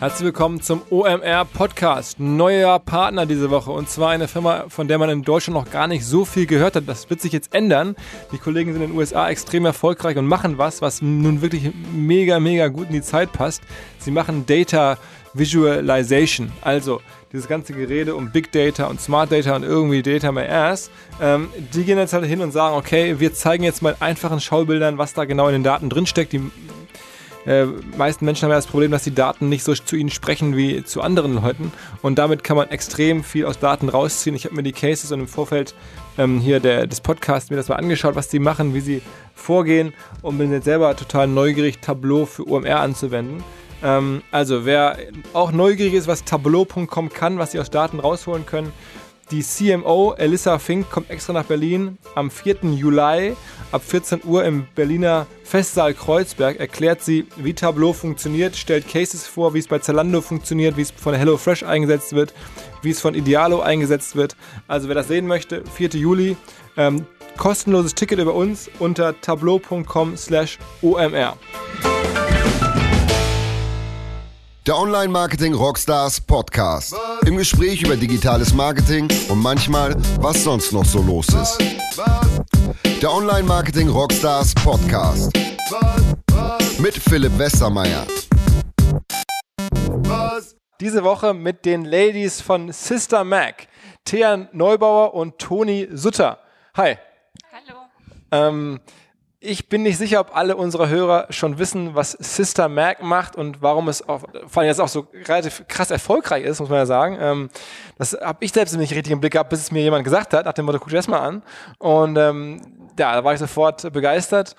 Herzlich willkommen zum OMR Podcast. Neuer Partner diese Woche und zwar eine Firma, von der man in Deutschland noch gar nicht so viel gehört hat. Das wird sich jetzt ändern. Die Kollegen sind in den USA extrem erfolgreich und machen was, was nun wirklich mega, mega gut in die Zeit passt. Sie machen Data Visualization. Also dieses ganze Gerede um Big Data und Smart Data und irgendwie Data My Ass. Ähm, die gehen jetzt halt hin und sagen, okay, wir zeigen jetzt mal einfachen Schaubildern, was da genau in den Daten drinsteckt. Die äh, meisten Menschen haben ja das Problem, dass die Daten nicht so zu ihnen sprechen wie zu anderen Leuten. Und damit kann man extrem viel aus Daten rausziehen. Ich habe mir die Cases und im Vorfeld ähm, hier der, des Podcasts mir das mal angeschaut, was die machen, wie sie vorgehen und bin jetzt selber total neugierig, Tableau für UMR anzuwenden. Ähm, also wer auch neugierig ist, was Tableau.com kann, was sie aus Daten rausholen können, die CMO Elissa Fink kommt extra nach Berlin am 4. Juli ab 14 Uhr im Berliner Festsaal Kreuzberg. Erklärt sie, wie Tableau funktioniert, stellt Cases vor, wie es bei Zalando funktioniert, wie es von HelloFresh eingesetzt wird, wie es von Idealo eingesetzt wird. Also wer das sehen möchte, 4. Juli, ähm, kostenloses Ticket über uns unter tableau.com Der Online-Marketing Rockstars Podcast. Im Gespräch über digitales Marketing und manchmal, was sonst noch so los ist. Der Online-Marketing Rockstars Podcast. Mit Philipp Westermeier. Diese Woche mit den Ladies von Sister Mac, Thea Neubauer und Toni Sutter. Hi. Hallo. Ähm, ich bin nicht sicher, ob alle unsere Hörer schon wissen, was Sister Mac macht und warum es auch, vor allem jetzt auch so relativ krass erfolgreich ist, muss man ja sagen. Ähm, das habe ich selbst nicht richtig im Blick gehabt, bis es mir jemand gesagt hat, nach dem Motto, guck dir das mal an. Und ähm, ja, da war ich sofort begeistert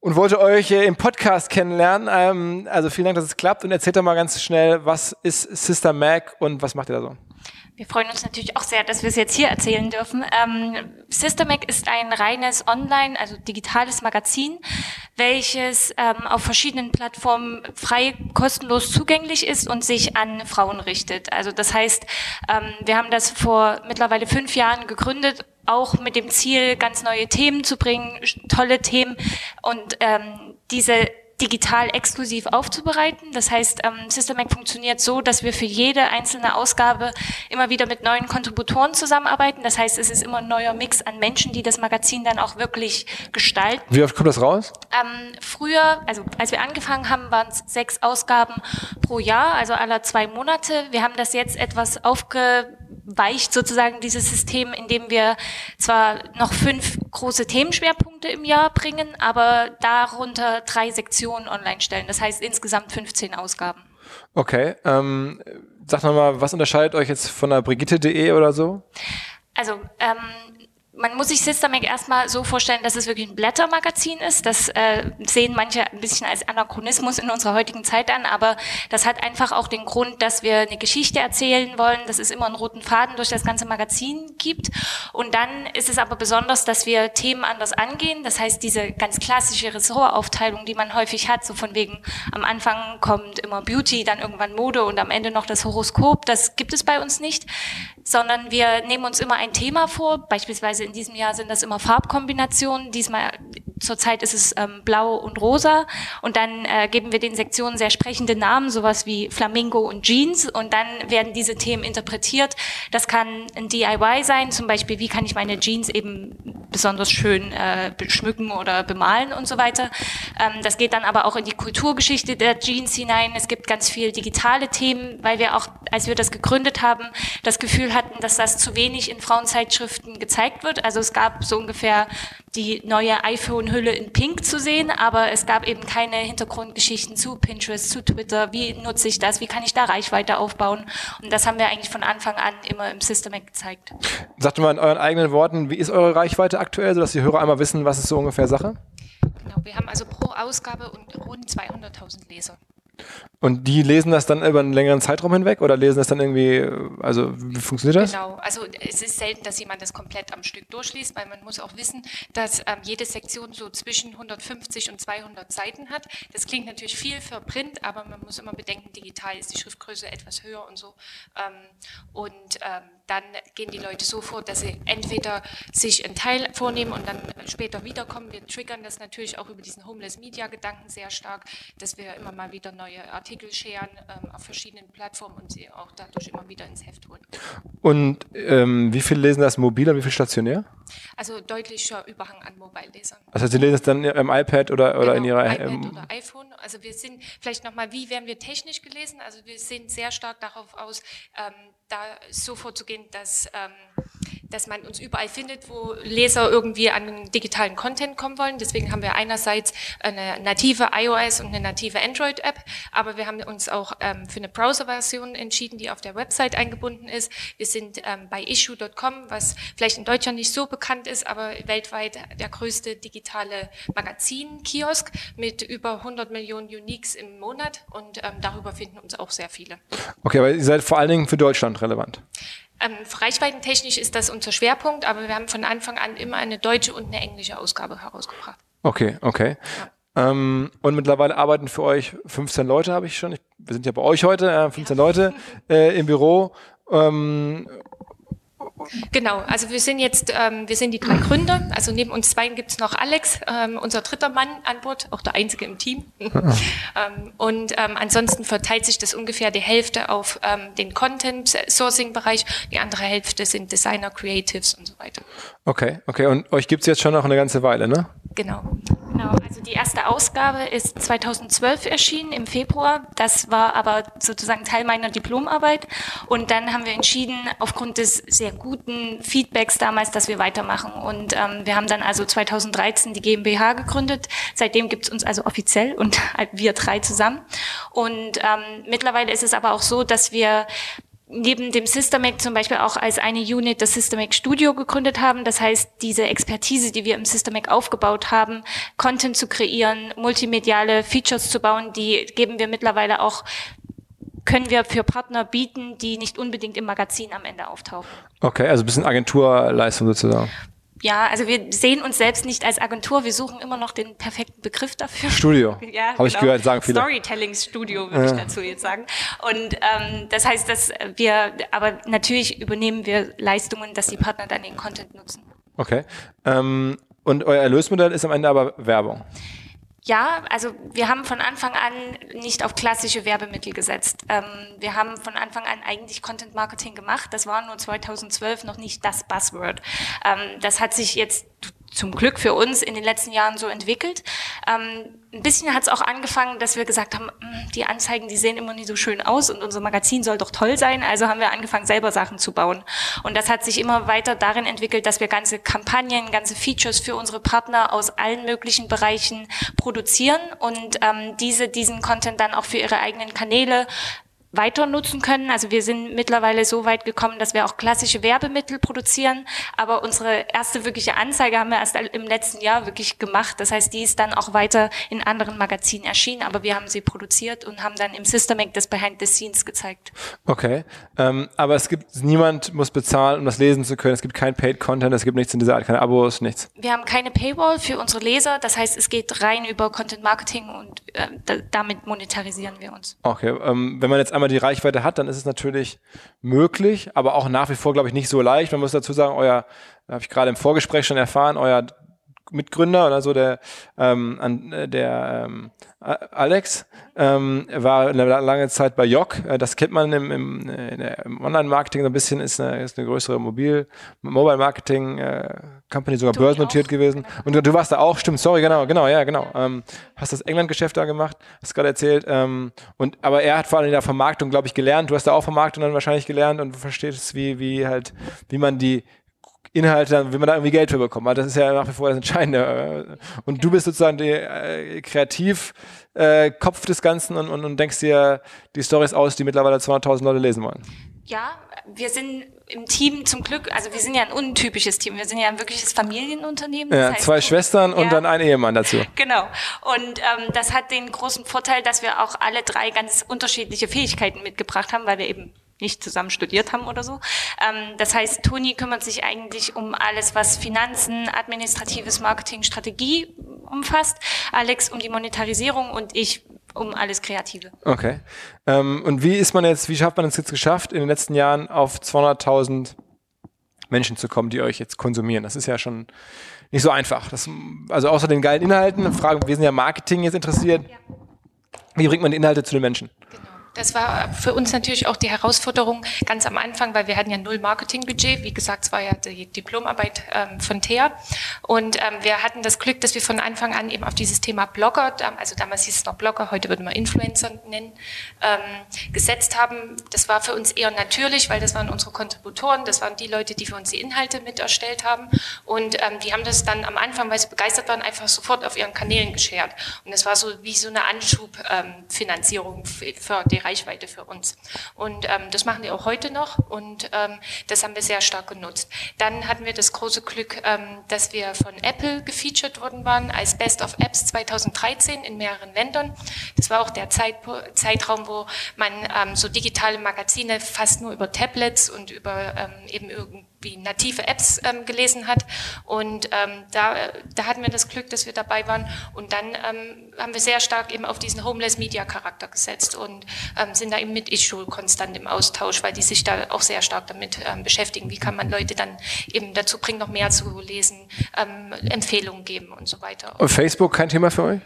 und wollte euch äh, im Podcast kennenlernen. Ähm, also vielen Dank, dass es klappt und erzählt doch mal ganz schnell, was ist Sister Mac und was macht ihr da so? Wir freuen uns natürlich auch sehr, dass wir es jetzt hier erzählen dürfen. Ähm, Systemac ist ein reines Online, also digitales Magazin, welches ähm, auf verschiedenen Plattformen frei, kostenlos zugänglich ist und sich an Frauen richtet. Also das heißt, ähm, wir haben das vor mittlerweile fünf Jahren gegründet auch mit dem Ziel, ganz neue Themen zu bringen, tolle Themen und ähm, diese digital exklusiv aufzubereiten. Das heißt, ähm, SystemMac funktioniert so, dass wir für jede einzelne Ausgabe immer wieder mit neuen Kontributoren zusammenarbeiten. Das heißt, es ist immer ein neuer Mix an Menschen, die das Magazin dann auch wirklich gestalten. Wie oft kommt das raus? Ähm, früher, also als wir angefangen haben, waren es sechs Ausgaben pro Jahr, also aller zwei Monate. Wir haben das jetzt etwas aufge weicht sozusagen dieses System, indem wir zwar noch fünf große Themenschwerpunkte im Jahr bringen, aber darunter drei Sektionen online stellen. Das heißt insgesamt 15 Ausgaben. Okay. Ähm, sag nochmal, was unterscheidet euch jetzt von der Brigitte.de oder so? Also ähm, man muss sich Systemac erstmal so vorstellen, dass es wirklich ein Blättermagazin ist. Das äh, sehen manche ein bisschen als Anachronismus in unserer heutigen Zeit an, aber das hat einfach auch den Grund, dass wir eine Geschichte erzählen wollen, dass es immer einen roten Faden durch das ganze Magazin gibt. Und dann ist es aber besonders, dass wir Themen anders angehen. Das heißt, diese ganz klassische Ressortaufteilung, die man häufig hat, so von wegen am Anfang kommt immer Beauty, dann irgendwann Mode und am Ende noch das Horoskop, das gibt es bei uns nicht, sondern wir nehmen uns immer ein Thema vor, beispielsweise in diesem Jahr sind das immer Farbkombinationen. Diesmal zurzeit ist es ähm, blau und rosa. Und dann äh, geben wir den Sektionen sehr sprechende Namen, sowas wie Flamingo und Jeans. Und dann werden diese Themen interpretiert. Das kann ein DIY sein, zum Beispiel, wie kann ich meine Jeans eben besonders schön äh, schmücken oder bemalen und so weiter. Ähm, das geht dann aber auch in die Kulturgeschichte der Jeans hinein. Es gibt ganz viel digitale Themen, weil wir auch, als wir das gegründet haben, das Gefühl hatten, dass das zu wenig in Frauenzeitschriften gezeigt wird wird. Also es gab so ungefähr die neue iPhone-Hülle in Pink zu sehen, aber es gab eben keine Hintergrundgeschichten zu Pinterest, zu Twitter. Wie nutze ich das? Wie kann ich da Reichweite aufbauen? Und das haben wir eigentlich von Anfang an immer im Systemac gezeigt. Sagt mal in euren eigenen Worten, wie ist eure Reichweite aktuell, sodass die Hörer einmal wissen, was ist so ungefähr Sache? Genau, wir haben also pro Ausgabe rund 200.000 Leser. Und die lesen das dann über einen längeren Zeitraum hinweg oder lesen das dann irgendwie, also wie funktioniert das? Genau, also es ist selten, dass jemand das komplett am Stück durchliest, weil man muss auch wissen, dass ähm, jede Sektion so zwischen 150 und 200 Seiten hat. Das klingt natürlich viel für Print, aber man muss immer bedenken, digital ist die Schriftgröße etwas höher und so. Ähm, und ähm, dann gehen die Leute so vor, dass sie entweder sich einen Teil vornehmen und dann später wiederkommen. Wir triggern das natürlich auch über diesen Homeless Media Gedanken sehr stark, dass wir immer mal wieder neue Artikel scheren ähm, auf verschiedenen Plattformen und sie auch dadurch immer wieder ins Heft holen. Und ähm, wie viel lesen das mobil und wie viel stationär? Also deutlicher Überhang an Mobile-Lesern. Heißt, Sie lesen es dann im iPad oder, oder genau, in Ihrer... iPad Ähm, oder iPhone. Also wir sind vielleicht nochmal, wie werden wir technisch gelesen? Also wir sind sehr stark darauf aus, ähm, da so vorzugehen, dass, ähm, dass man uns überall findet, wo Leser irgendwie an digitalen Content kommen wollen. Deswegen haben wir einerseits eine native iOS und eine native Android-App, aber wir haben uns auch ähm, für eine Browser-Version entschieden, die auf der Website eingebunden ist. Wir sind ähm, bei issue.com, was vielleicht in Deutschland nicht so bekannt ist, aber weltweit der größte digitale Magazin-Kiosk mit über 100 Millionen Uniques im Monat und ähm, darüber finden uns auch sehr viele. okay, aber ihr seid vor allen Dingen für Deutschland relevant. Ähm, reichweitentechnisch ist das unser Schwerpunkt, aber wir haben von Anfang an immer eine deutsche und eine englische Ausgabe herausgebracht. Okay, okay. Ähm, und mittlerweile arbeiten für euch 15 Leute, habe ich schon. Ich, wir sind ja bei euch heute, äh, 15 Leute äh, im Büro. Ähm, Genau, also wir sind jetzt, ähm, wir sind die drei Gründer. Also neben uns zwei gibt es noch Alex, ähm, unser dritter Mann an Bord, auch der einzige im Team. ähm, und ähm, ansonsten verteilt sich das ungefähr die Hälfte auf ähm, den Content-Sourcing-Bereich, die andere Hälfte sind Designer, Creatives und so weiter. okay, okay. Und euch gibt's jetzt schon noch eine ganze Weile, ne? Genau. Genau, also die erste Ausgabe ist 2012 erschienen, im Februar. Das war aber sozusagen Teil meiner Diplomarbeit. Und dann haben wir entschieden, aufgrund des sehr guten Feedbacks damals, dass wir weitermachen. Und ähm, wir haben dann also 2013 die GmbH gegründet. Seitdem gibt's uns also offiziell und wir drei zusammen. Und ähm, mittlerweile ist es aber auch so, dass wir neben dem Systemac zum Beispiel auch als eine Unit das Systemac Studio gegründet haben. Das heißt, diese Expertise, die wir im Systemac aufgebaut haben, Content zu kreieren, multimediale Features zu bauen, die geben wir mittlerweile auch können wir für Partner bieten, die nicht unbedingt im Magazin am Ende auftauchen. Okay, also ein bisschen Agenturleistung sozusagen. Ja, also wir sehen uns selbst nicht als Agentur, wir suchen immer noch den perfekten Begriff dafür. Studio. Ja, Habe ich genau. gehört, sagen viele. Storytelling-Studio würde ich dazu jetzt sagen. Und ähm, das heißt, dass wir, aber natürlich übernehmen wir Leistungen, dass die Partner dann den Content nutzen. Okay. Ähm, und euer Erlösmodell ist am Ende aber Werbung. Ja, also wir haben von Anfang an nicht auf klassische Werbemittel gesetzt. Ähm, wir haben von Anfang an eigentlich Content Marketing gemacht. Das war nur 2012 noch nicht das Buzzword. Ähm, das hat sich jetzt zum Glück für uns in den letzten Jahren so entwickelt. Ähm, ein bisschen hat es auch angefangen, dass wir gesagt haben, "Hm, die Anzeigen, die sehen immer nie so schön aus und unser Magazin soll doch toll sein. Also haben wir angefangen, selber Sachen zu bauen. Und das hat sich immer weiter darin entwickelt, dass wir ganze Kampagnen, ganze Features für unsere Partner aus allen möglichen Bereichen produzieren und ähm, diese diesen Content dann auch für ihre eigenen Kanäle weiter nutzen können. Also wir sind mittlerweile so weit gekommen, dass wir auch klassische Werbemittel produzieren. Aber unsere erste wirkliche Anzeige haben wir erst im letzten Jahr wirklich gemacht. Das heißt, die ist dann auch weiter in anderen Magazinen erschienen. Aber wir haben sie produziert und haben dann im Systemac das Behind the Scenes gezeigt. Okay. Ähm, aber es gibt, niemand muss bezahlen, um das lesen zu können. Es gibt kein Paid Content, es gibt nichts in dieser Art, keine Abos, nichts. Wir haben keine Paywall für unsere Leser. Das heißt, es geht rein über Content Marketing und äh, da, damit monetarisieren wir uns. Okay, ähm, wenn man jetzt einmal die Reichweite hat, dann ist es natürlich möglich, aber auch nach wie vor, glaube ich, nicht so leicht. Man muss dazu sagen, euer, habe ich gerade im Vorgespräch schon erfahren, euer Mitgründer oder so, der, ähm, an, äh, der ähm, Alex, ähm, war eine lange Zeit bei Jock. Äh, Das kennt man im, im, äh, im Online-Marketing so ein bisschen, ist eine, ist eine größere Mobil, Mobile-Marketing äh, Company, sogar Toni börsennotiert gewesen. Und du, du warst da auch, stimmt, sorry, genau, genau, ja, genau. Ähm, hast das England-Geschäft da gemacht, hast gerade erzählt. Ähm, und aber er hat vor allem in der Vermarktung, glaube ich, gelernt. Du hast da auch Vermarktung dann wahrscheinlich gelernt und du verstehst, wie, wie halt, wie man die Inhalte, dann, wie man da irgendwie Geld für bekommt. Weil Das ist ja nach wie vor das Entscheidende. Und du bist sozusagen der äh, Kreativkopf äh, des Ganzen und, und, und denkst dir die Stories aus, die mittlerweile 200.000 Leute lesen wollen. Ja, wir sind im Team zum Glück, also wir sind ja ein untypisches Team, wir sind ja ein wirkliches Familienunternehmen. Das Ja, heißt, zwei Schwestern und ja, dann ein Ehemann dazu. Genau. Und ähm, das hat den großen Vorteil, dass wir auch alle drei ganz unterschiedliche Fähigkeiten mitgebracht haben, weil wir eben nicht zusammen studiert haben oder so. Ähm, das heißt, Toni kümmert sich eigentlich um alles, was Finanzen, administratives Marketing, Strategie umfasst. Alex um die Monetarisierung und ich um alles Kreative. Okay. Ähm, und wie ist man jetzt, wie schafft man es jetzt geschafft, in den letzten Jahren auf 200.000 Menschen zu kommen, die euch jetzt konsumieren? Das ist ja schon nicht so einfach. Das, also außer den geilen Inhalten, fragen, wir sind ja Marketing jetzt interessiert. Ja. Wie bringt man die Inhalte zu den Menschen? Das war für uns natürlich auch die Herausforderung ganz am Anfang, weil wir hatten ja null Marketingbudget. Wie gesagt, es war ja die Diplomarbeit ähm, von Thea. Und ähm, wir hatten das Glück, dass wir von Anfang an eben auf dieses Thema Blogger, also damals hieß es noch Blogger, heute würde man Influencer nennen, ähm, gesetzt haben. Das war für uns eher natürlich, weil das waren unsere Kontributoren, das waren die Leute, die für uns die Inhalte mit erstellt haben. Und ähm, die haben das dann am Anfang, weil sie begeistert waren, einfach sofort auf ihren Kanälen geschert. Und das war so wie so eine Anschubfinanzierung ähm, für, für die Reichweite für uns. Und ähm, das machen wir auch heute noch und ähm, das haben wir sehr stark genutzt. Dann hatten wir das große Glück, ähm, dass wir von Apple gefeatured worden waren als Best of Apps 2013 in mehreren Ländern. Das war auch der Zeit, Zeitraum, wo man ähm, so digitale Magazine fast nur über Tablets und über ähm, eben irgendwie wie native Apps ähm, gelesen hat. Und ähm, da, da hatten wir das Glück, dass wir dabei waren. Und dann ähm, haben wir sehr stark eben auf diesen Homeless Media Charakter gesetzt und ähm, sind da eben mit Issue konstant im Austausch, weil die sich da auch sehr stark damit ähm, beschäftigen. Wie kann man Leute dann eben dazu bringen, noch mehr zu lesen, ähm, Empfehlungen geben und so weiter. Und Facebook kein Thema für euch?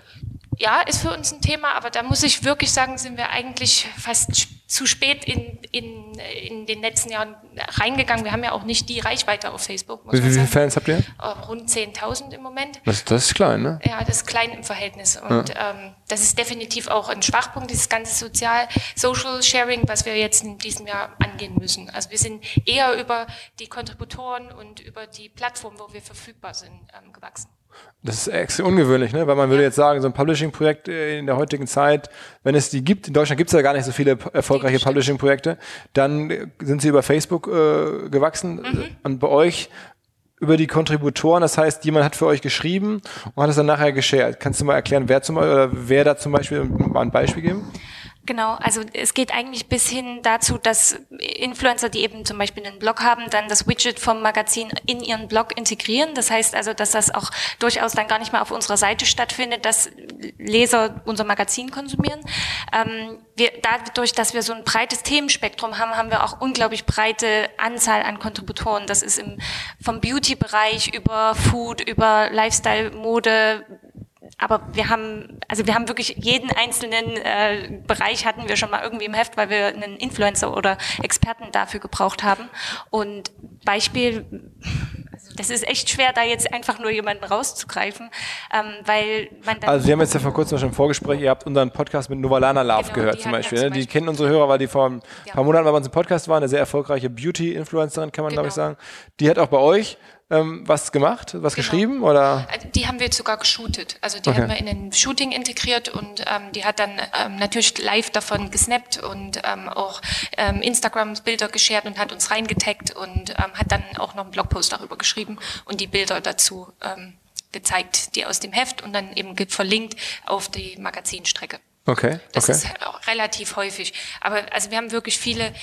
Ja, ist für uns ein Thema, aber da muss ich wirklich sagen, sind wir eigentlich fast zu spät in, in, in den letzten Jahren reingegangen. Wir haben ja auch nicht die Reichweite auf Facebook. Wie viele Fans habt ihr? Äh, rund 10.000 im Moment. Das, das, ist klein, ne? Ja, das ist klein im Verhältnis. Und ja. ähm, das ist definitiv auch ein Schwachpunkt, dieses ganze Sozial, Social Sharing, was wir jetzt in diesem Jahr angehen müssen. Also wir sind eher über die Kontributoren und über die Plattform, wo wir verfügbar sind, ähm, gewachsen. Das ist extrem ungewöhnlich, ne? weil man würde jetzt sagen, so ein Publishing-Projekt in der heutigen Zeit, wenn es die gibt, in Deutschland gibt es ja gar nicht so viele erfolgreiche Publishing-Projekte, dann sind sie über Facebook äh, gewachsen mhm. und bei euch über die Kontributoren, das heißt, jemand hat für euch geschrieben und hat es dann nachher geshared. Kannst du mal erklären, wer zum Beispiel, oder wer da zum Beispiel mal ein Beispiel geben? Genau, also es geht eigentlich bis hin dazu, dass Influencer, die eben zum Beispiel einen Blog haben, dann das Widget vom Magazin in ihren Blog integrieren. Das heißt also, dass das auch durchaus dann gar nicht mehr auf unserer Seite stattfindet, dass Leser unser Magazin konsumieren. Ähm, wir, dadurch, dass wir so ein breites Themenspektrum haben, haben wir auch unglaublich breite Anzahl an Kontributoren. Das ist im, vom Beauty-Bereich über Food, über Lifestyle, Mode, aber wir haben, also wir haben wirklich jeden einzelnen äh, Bereich hatten wir schon mal irgendwie im Heft, weil wir einen Influencer oder Experten dafür gebraucht haben. Und Beispiel, also das ist echt schwer, da jetzt einfach nur jemanden rauszugreifen, ähm, weil man dann Also Sie haben jetzt ja vor kurzem schon im Vorgespräch, ihr habt unseren Podcast mit Novalana Love genau, gehört zum Beispiel, ne? Die kennen unsere Hörer, weil die vor ein ja. paar Monaten bei uns im Podcast waren, eine sehr erfolgreiche Beauty-Influencerin, kann man genau. glaube ich sagen. Die hat auch bei euch ähm, was gemacht, was genau. geschrieben oder? Also die haben wir jetzt sogar geshootet. Also die okay. haben wir in ein Shooting integriert und ähm, die hat dann ähm, natürlich live davon gesnappt und ähm, auch ähm, Instagram-Bilder geshared und hat uns reingetaggt und ähm, hat dann auch noch einen Blogpost darüber geschrieben und die Bilder dazu ähm, gezeigt, die aus dem Heft und dann eben verlinkt auf die Magazinstrecke. Okay. Das okay. ist auch relativ häufig. Aber also wir haben wirklich viele.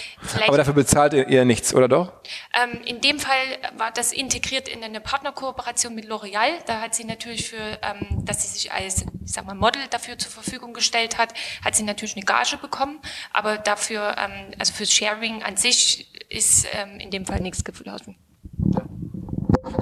Aber dafür bezahlt ihr, ihr nichts, oder doch? Ähm, in dem Fall war das integriert in eine Partnerkooperation mit L'Oreal. Da hat sie natürlich für, ähm, dass sie sich als, ich sag mal, Model dafür zur Verfügung gestellt hat, hat sie natürlich eine Gage bekommen. Aber dafür, ähm, also fürs Sharing an sich ist ähm, in dem Fall nichts geflossen.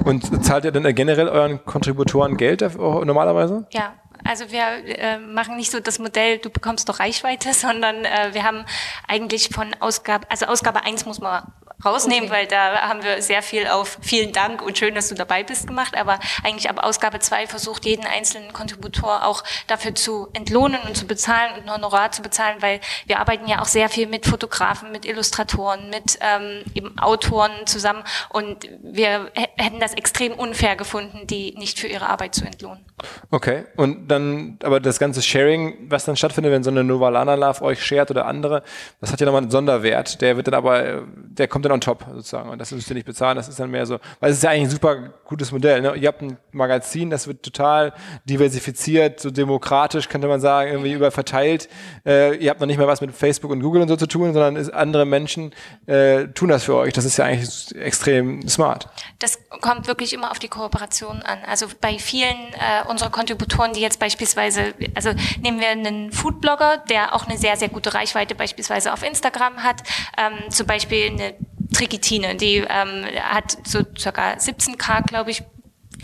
Und zahlt ihr dann generell euren Kontributoren Geld normalerweise? Ja, also wir äh, machen nicht so das Modell, du bekommst doch Reichweite, sondern äh, wir haben eigentlich von Ausgabe, also Ausgabe eins muss man rausnehmen, okay. weil da haben wir sehr viel auf vielen Dank und schön, dass du dabei bist gemacht, aber eigentlich ab Ausgabe zwei versucht jeden einzelnen Kontributor auch dafür zu entlohnen und zu bezahlen und ein Honorar zu bezahlen, weil wir arbeiten ja auch sehr viel mit Fotografen, mit Illustratoren, mit ähm, eben Autoren zusammen und wir hätten das extrem unfair gefunden, die nicht für ihre Arbeit zu entlohnen. Okay, und dann, aber das ganze Sharing, was dann stattfindet, wenn so eine Novalana Love euch shared oder andere, das hat ja nochmal einen Sonderwert. Der wird dann aber, der kommt dann on top sozusagen. Und das müsst ihr nicht bezahlen, das ist dann mehr so, weil es ist ja eigentlich ein super gutes Modell. Ne? Ihr habt ein Magazin, das wird total diversifiziert, so demokratisch, könnte man sagen, irgendwie über verteilt. Äh, ihr habt noch nicht mehr was mit Facebook und Google und so zu tun, sondern ist, andere Menschen äh, tun das für euch. Das ist ja eigentlich extrem smart. Das kommt wirklich immer auf die Kooperation an. Also bei vielen äh, unserer Kontributoren, die jetzt beispielsweise, also nehmen wir einen Foodblogger, der auch eine sehr, sehr gute Reichweite beispielsweise auf Instagram hat, ähm, zum Beispiel eine Trikitine, die ähm, hat so circa 17k, glaube ich,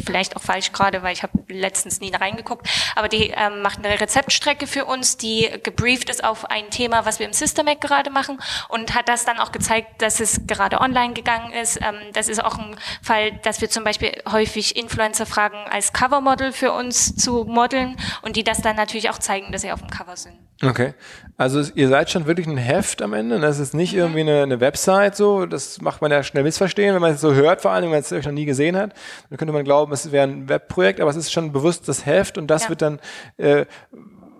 vielleicht auch falsch gerade, weil ich habe letztens nie reingeguckt, aber die ähm, macht eine Rezeptstrecke für uns, die gebrieft ist auf ein Thema, was wir im Systemac gerade machen und hat das dann auch gezeigt, dass es gerade online gegangen ist. Ähm, das ist auch ein Fall, dass wir zum Beispiel häufig Influencer fragen, als Covermodel für uns zu modeln und die das dann natürlich auch zeigen, dass sie auf dem Cover sind. Okay. Also ihr seid schon wirklich ein Heft am Ende. Das ist nicht irgendwie eine, eine, Website so. Das macht man ja schnell missverstehen, wenn man es so hört, vor allem, wenn man es euch noch nie gesehen hat. Dann könnte man glauben, es wäre ein Webprojekt, aber es ist schon bewusst das Heft und das ja. wird dann äh,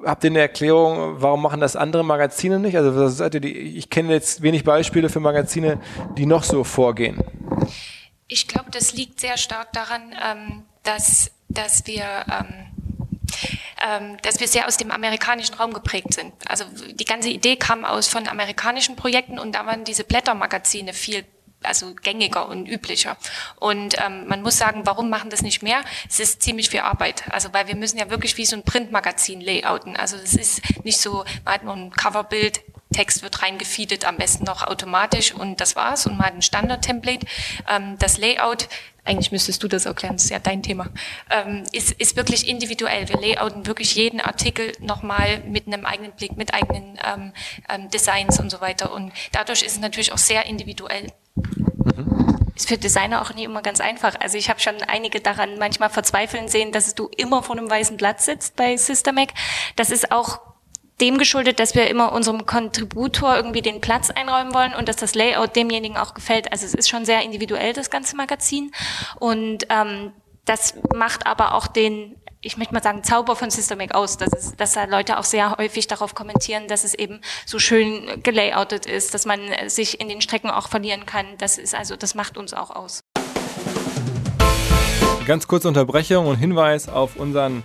Habt ihr eine Erklärung, warum machen das andere Magazine nicht? Also seid ihr die, ich kenne jetzt wenig Beispiele für Magazine, die noch so vorgehen. Ich glaube, das liegt sehr stark daran, ähm, dass, dass wir ähm, dass wir sehr aus dem amerikanischen Raum geprägt sind. Also die ganze Idee kam aus von amerikanischen Projekten und da waren diese Blättermagazine viel also gängiger und üblicher. Und ähm, man muss sagen, warum machen das nicht mehr? Es ist ziemlich viel Arbeit. Also weil wir müssen ja wirklich wie so ein Printmagazin layouten. Also es ist nicht so, man hat nur ein Coverbild, Text wird reingefeedet, am besten noch automatisch und das war's. Und man hat ein Standard-Template. Ähm, das Layout eigentlich müsstest du das erklären, das ist ja dein Thema, ähm, ist, ist wirklich individuell. Wir layouten wirklich jeden Artikel nochmal mit einem eigenen Blick, mit eigenen ähm, ähm, Designs und so weiter. Und dadurch ist es natürlich auch sehr individuell. Mhm. Ist für Designer auch nie immer ganz einfach. Also ich habe schon einige daran manchmal verzweifeln sehen, dass du immer vor einem weißen Blatt sitzt bei Systemac. Das ist auch dem geschuldet, dass wir immer unserem Kontributor irgendwie den Platz einräumen wollen und dass das Layout demjenigen auch gefällt. Also es ist schon sehr individuell, das ganze Magazin. Und ähm, das macht aber auch den, ich möchte mal sagen, Zauber von Systemic aus, dass, es, dass da Leute auch sehr häufig darauf kommentieren, dass es eben so schön gelayoutet ist, dass man sich in den Strecken auch verlieren kann. Das ist also, das macht uns auch aus. Ganz kurze Unterbrechung und Hinweis auf unseren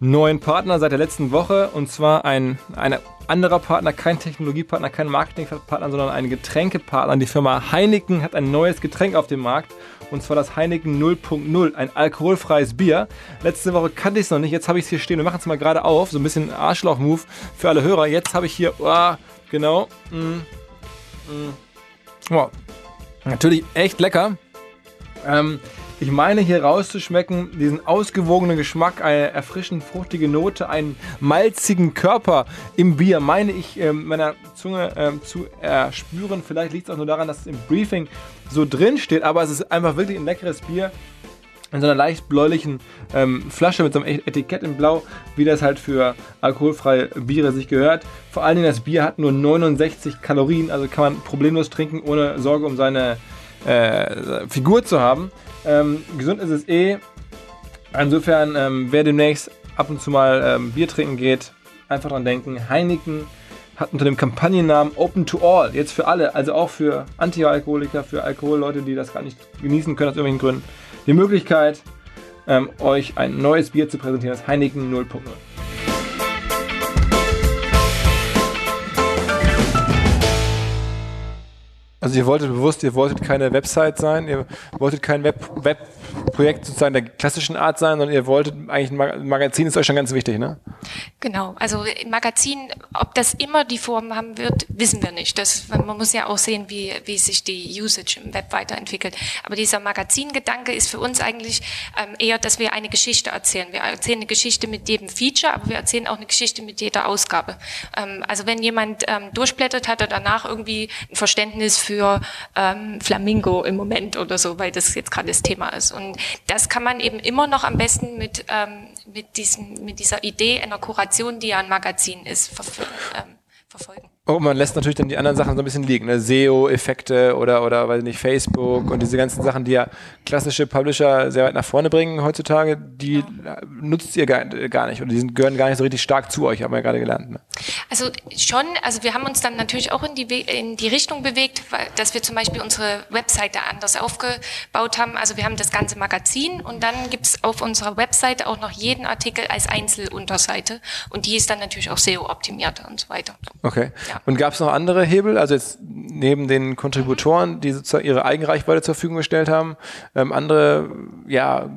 neuen Partner seit der letzten Woche und zwar ein, ein anderer Partner, kein Technologiepartner, kein Marketingpartner, sondern ein Getränkepartner. Die Firma Heineken hat ein neues Getränk auf dem Markt und zwar das Heineken 0.0, ein alkoholfreies Bier. Letzte Woche kannte ich es noch nicht, jetzt habe ich es hier stehen. Wir machen es mal gerade auf, so ein bisschen Arschloch-Move für alle Hörer. Jetzt habe ich hier, oh, genau, mm, mm, wow. natürlich echt lecker. Ähm, ich meine hier rauszuschmecken, diesen ausgewogenen Geschmack, eine erfrischend fruchtige Note, einen malzigen Körper im Bier, meine ich äh, meiner Zunge äh, zu erspüren. Vielleicht liegt es auch nur daran, dass es im Briefing so drin steht, aber es ist einfach wirklich ein leckeres Bier in so einer leicht bläulichen ähm, Flasche mit so einem Etikett in Blau, wie das halt für alkoholfreie Biere sich gehört. Vor allen Dingen das Bier hat nur 69 Kalorien, also kann man problemlos trinken, ohne Sorge um seine äh, Figur zu haben. Ähm, gesund ist es eh. Insofern, ähm, wer demnächst ab und zu mal ähm, Bier trinken geht, einfach dran denken. Heineken hat unter dem Kampagnennamen Open to All, jetzt für alle, also auch für Anti-Alkoholiker, für Alkoholleute, die das gar nicht genießen können aus irgendwelchen Gründen, die Möglichkeit, ähm, euch ein neues Bier zu präsentieren, das Heineken 0.0. Also ihr wolltet bewusst, ihr wolltet keine Website sein, ihr wolltet kein Web, Webprojekt sozusagen der klassischen Art sein, sondern ihr wolltet eigentlich ein Magazin ist euch schon ganz wichtig, ne? Genau, also ein Magazin, ob das immer die Form haben wird, wissen wir nicht. Das, man muss ja auch sehen, wie, wie sich die Usage im Web weiterentwickelt. Aber dieser Magazingedanke ist für uns eigentlich ähm, eher, dass wir eine Geschichte erzählen. Wir erzählen eine Geschichte mit jedem Feature, aber wir erzählen auch eine Geschichte mit jeder Ausgabe. Ähm, also wenn jemand ähm, durchblättert, hat er danach irgendwie ein Verständnis für ähm, Flamingo im Moment oder so, weil das jetzt gerade das Thema ist. Und das kann man eben immer noch am besten mit, ähm, mit, diesem, mit dieser Idee einer Kuration, die ja ein Magazin ist, ver ähm, verfolgen. Oh, man lässt natürlich dann die anderen Sachen so ein bisschen liegen, ne? SEO-Effekte oder, oder, weiß nicht, Facebook und diese ganzen Sachen, die ja klassische Publisher sehr weit nach vorne bringen heutzutage, die ja. nutzt ihr gar, gar nicht oder die sind, gehören gar nicht so richtig stark zu euch, haben wir ja gerade gelernt. Ne? Also schon, also wir haben uns dann natürlich auch in die, in die Richtung bewegt, dass wir zum Beispiel unsere Webseite anders aufgebaut haben. Also wir haben das ganze Magazin und dann gibt es auf unserer Webseite auch noch jeden Artikel als Einzelunterseite und die ist dann natürlich auch SEO-optimiert und so weiter. Okay. Ja. Und gab es noch andere Hebel, also jetzt neben den Kontributoren, die sozusagen ihre Eigenreichweite zur Verfügung gestellt haben, ähm, andere, ja,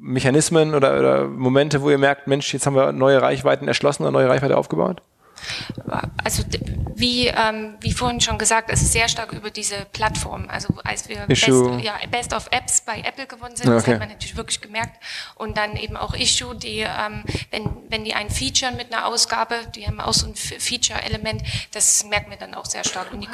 Mechanismen oder, oder Momente, wo ihr merkt, Mensch, jetzt haben wir neue Reichweiten erschlossen oder neue Reichweite aufgebaut? Also wie, ähm, wie vorhin schon gesagt, es ist sehr stark über diese Plattform. Also als wir Best, ja, Best of Apps bei Apple gewonnen sind, okay. das hat man natürlich wirklich gemerkt. Und dann eben auch Issue, die, ähm, wenn, wenn die ein Feature mit einer Ausgabe, die haben auch so ein Feature-Element, das merken wir dann auch sehr stark. Und die,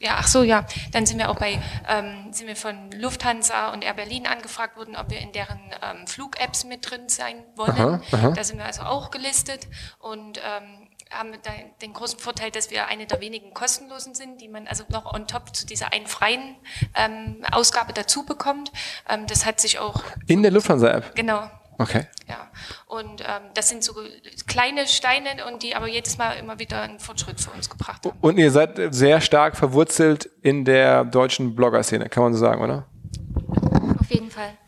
ja, ach so, ja. Dann sind wir auch bei, ähm, sind wir von Lufthansa und Air Berlin angefragt worden, ob wir in deren ähm, Flug-Apps mit drin sein wollen. Aha, aha. Da sind wir also auch gelistet und ähm, haben den großen Vorteil, dass wir eine der wenigen kostenlosen sind, die man also noch on top zu dieser einen freien ähm, Ausgabe dazu bekommt. Ähm, das hat sich auch... In der Lufthansa-App? Genau. Okay. Ja, und ähm, das sind so kleine Steine und die aber jedes Mal immer wieder einen Fortschritt für uns gebracht haben. Und ihr seid sehr stark verwurzelt in der deutschen Blogger-Szene, kann man so sagen, oder?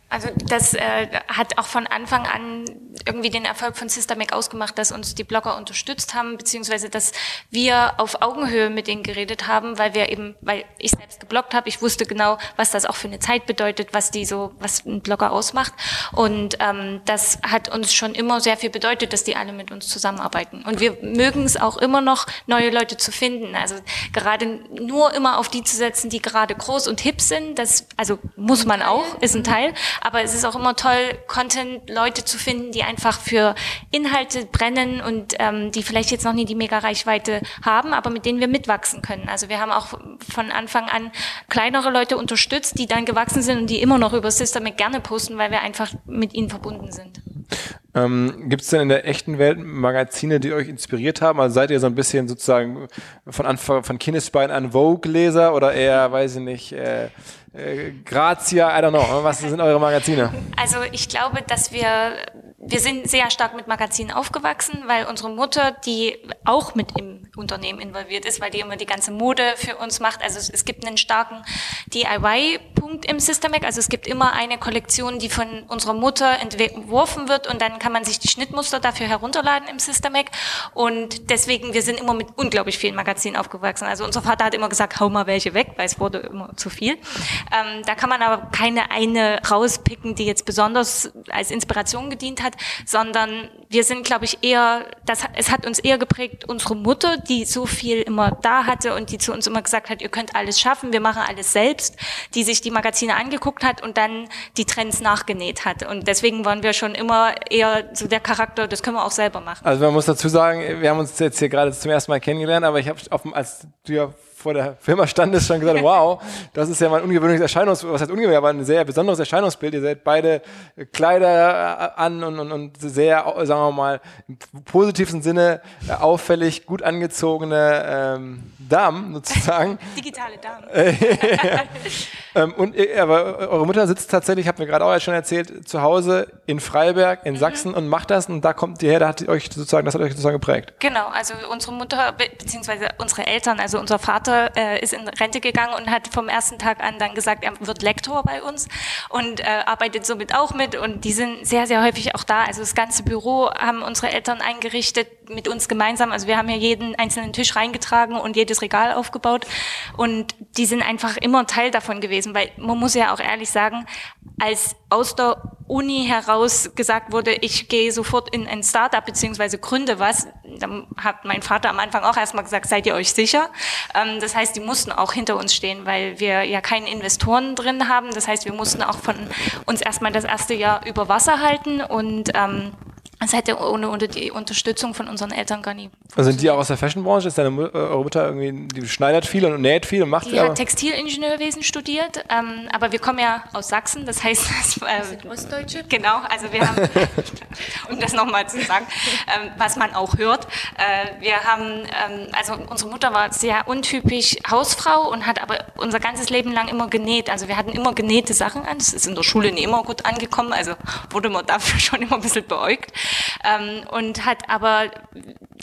Also das äh, hat auch von Anfang an irgendwie den Erfolg von Systemic ausgemacht, dass uns die Blogger unterstützt haben, beziehungsweise dass wir auf Augenhöhe mit denen geredet haben, weil wir eben, weil ich selbst gebloggt habe, ich wusste genau, was das auch für eine Zeit bedeutet, was die so, was ein Blogger ausmacht. Und ähm, das hat uns schon immer sehr viel bedeutet, dass die alle mit uns zusammenarbeiten. Und wir mögen es auch immer noch, neue Leute zu finden. Also gerade nur immer auf die zu setzen, die gerade groß und hip sind, das also muss man auch, ist ein Teil. Aber es ist auch immer toll, Content-Leute zu finden, die einfach für Inhalte brennen und ähm, die vielleicht jetzt noch nie die Mega-Reichweite haben, aber mit denen wir mitwachsen können. Also wir haben auch von Anfang an kleinere Leute unterstützt, die dann gewachsen sind und die immer noch über Systemic gerne posten, weil wir einfach mit ihnen verbunden sind. Ähm, Gibt es denn in der echten Welt Magazine, die euch inspiriert haben? Also seid ihr so ein bisschen sozusagen von Anfang von Kindesbein an Vogue-Leser oder eher, weiß ich nicht, äh, äh, Grazia, I don't know. Was sind eure Magazine? Also ich glaube, dass wir wir sind sehr stark mit Magazinen aufgewachsen, weil unsere Mutter, die auch mit im Unternehmen involviert ist, weil die immer die ganze Mode für uns macht. Also es, gibt einen starken DIY-Punkt im Systemac. Also es gibt immer eine Kollektion, die von unserer Mutter entworfen wird und dann kann man sich die Schnittmuster dafür herunterladen im Systemac. Und deswegen, wir sind immer mit unglaublich vielen Magazinen aufgewachsen. Also unser Vater hat immer gesagt, hau mal welche weg, weil es wurde immer zu viel. Ähm, da kann man aber keine eine rauspicken, die jetzt besonders als Inspiration gedient hat sondern wir sind, glaube ich, eher, das, es hat uns eher geprägt, unsere Mutter, die so viel immer da hatte und die zu uns immer gesagt hat, ihr könnt alles schaffen, wir machen alles selbst, die sich die Magazine angeguckt hat und dann die Trends nachgenäht hat. Und deswegen waren wir schon immer eher so der Charakter, das können wir auch selber machen. Also man muss dazu sagen, wir haben uns jetzt hier gerade zum ersten Mal kennengelernt, aber ich habe, als du ja vor der Firma standest, schon gesagt, wow, das ist ja mal ein ungewöhnliches Erscheinungsbild, was heißt ungewöhnlich, aber ein sehr besonderes Erscheinungsbild. Ihr seid beide Kleider äh, an und, und, und sehr, sagen wir mal, im positivsten Sinne äh, auffällig, gut angezogene ähm, Damen sozusagen. Digitale Damen. ähm, und aber eure Mutter sitzt tatsächlich, habt mir gerade auch schon erzählt, zu Hause in Freiberg in mhm. Sachsen und macht das und da kommt ihr her, da hat euch sozusagen, das hat euch sozusagen geprägt. Genau, also unsere Mutter beziehungsweise unsere Eltern, also unser Vater äh, ist in Rente gegangen und hat vom ersten Tag an dann gesagt, er wird Lektor bei uns und äh, arbeitet somit auch mit und die sind sehr sehr häufig auch da. Also das ganze Büro haben unsere Eltern eingerichtet mit uns gemeinsam. Also wir haben hier jeden einzelnen Tisch reingetragen und jedes Regal aufgebaut. Und die sind einfach immer Teil davon gewesen, weil man muss ja auch ehrlich sagen, als aus der Uni heraus gesagt wurde, ich gehe sofort in ein Startup beziehungsweise gründe was, dann hat mein Vater am Anfang auch erstmal gesagt, seid ihr euch sicher? Ähm, das heißt, die mussten auch hinter uns stehen, weil wir ja keine Investoren drin haben. Das heißt, wir mussten auch von uns erstmal das erste Jahr über Wasser halten und ähm, das hätte ohne, ohne die Unterstützung von unseren Eltern gar nie. Also sind die auch aus der Fashionbranche? Ist deine äh, eure Mutter irgendwie, die schneidert viel und näht viel und macht die viel? Die hat Textilingenieurwesen studiert, ähm, aber wir kommen ja aus Sachsen, das heißt, das, äh, sind Ostdeutsche. Genau, also wir haben, um das nochmal zu sagen, ähm, was man auch hört, äh, wir haben, ähm, also unsere Mutter war sehr untypisch Hausfrau und hat aber unser ganzes Leben lang immer genäht. Also wir hatten immer genähte Sachen an. Das ist in der Schule nicht immer gut angekommen, also wurde man dafür schon immer ein bisschen beäugt ähm, und hat aber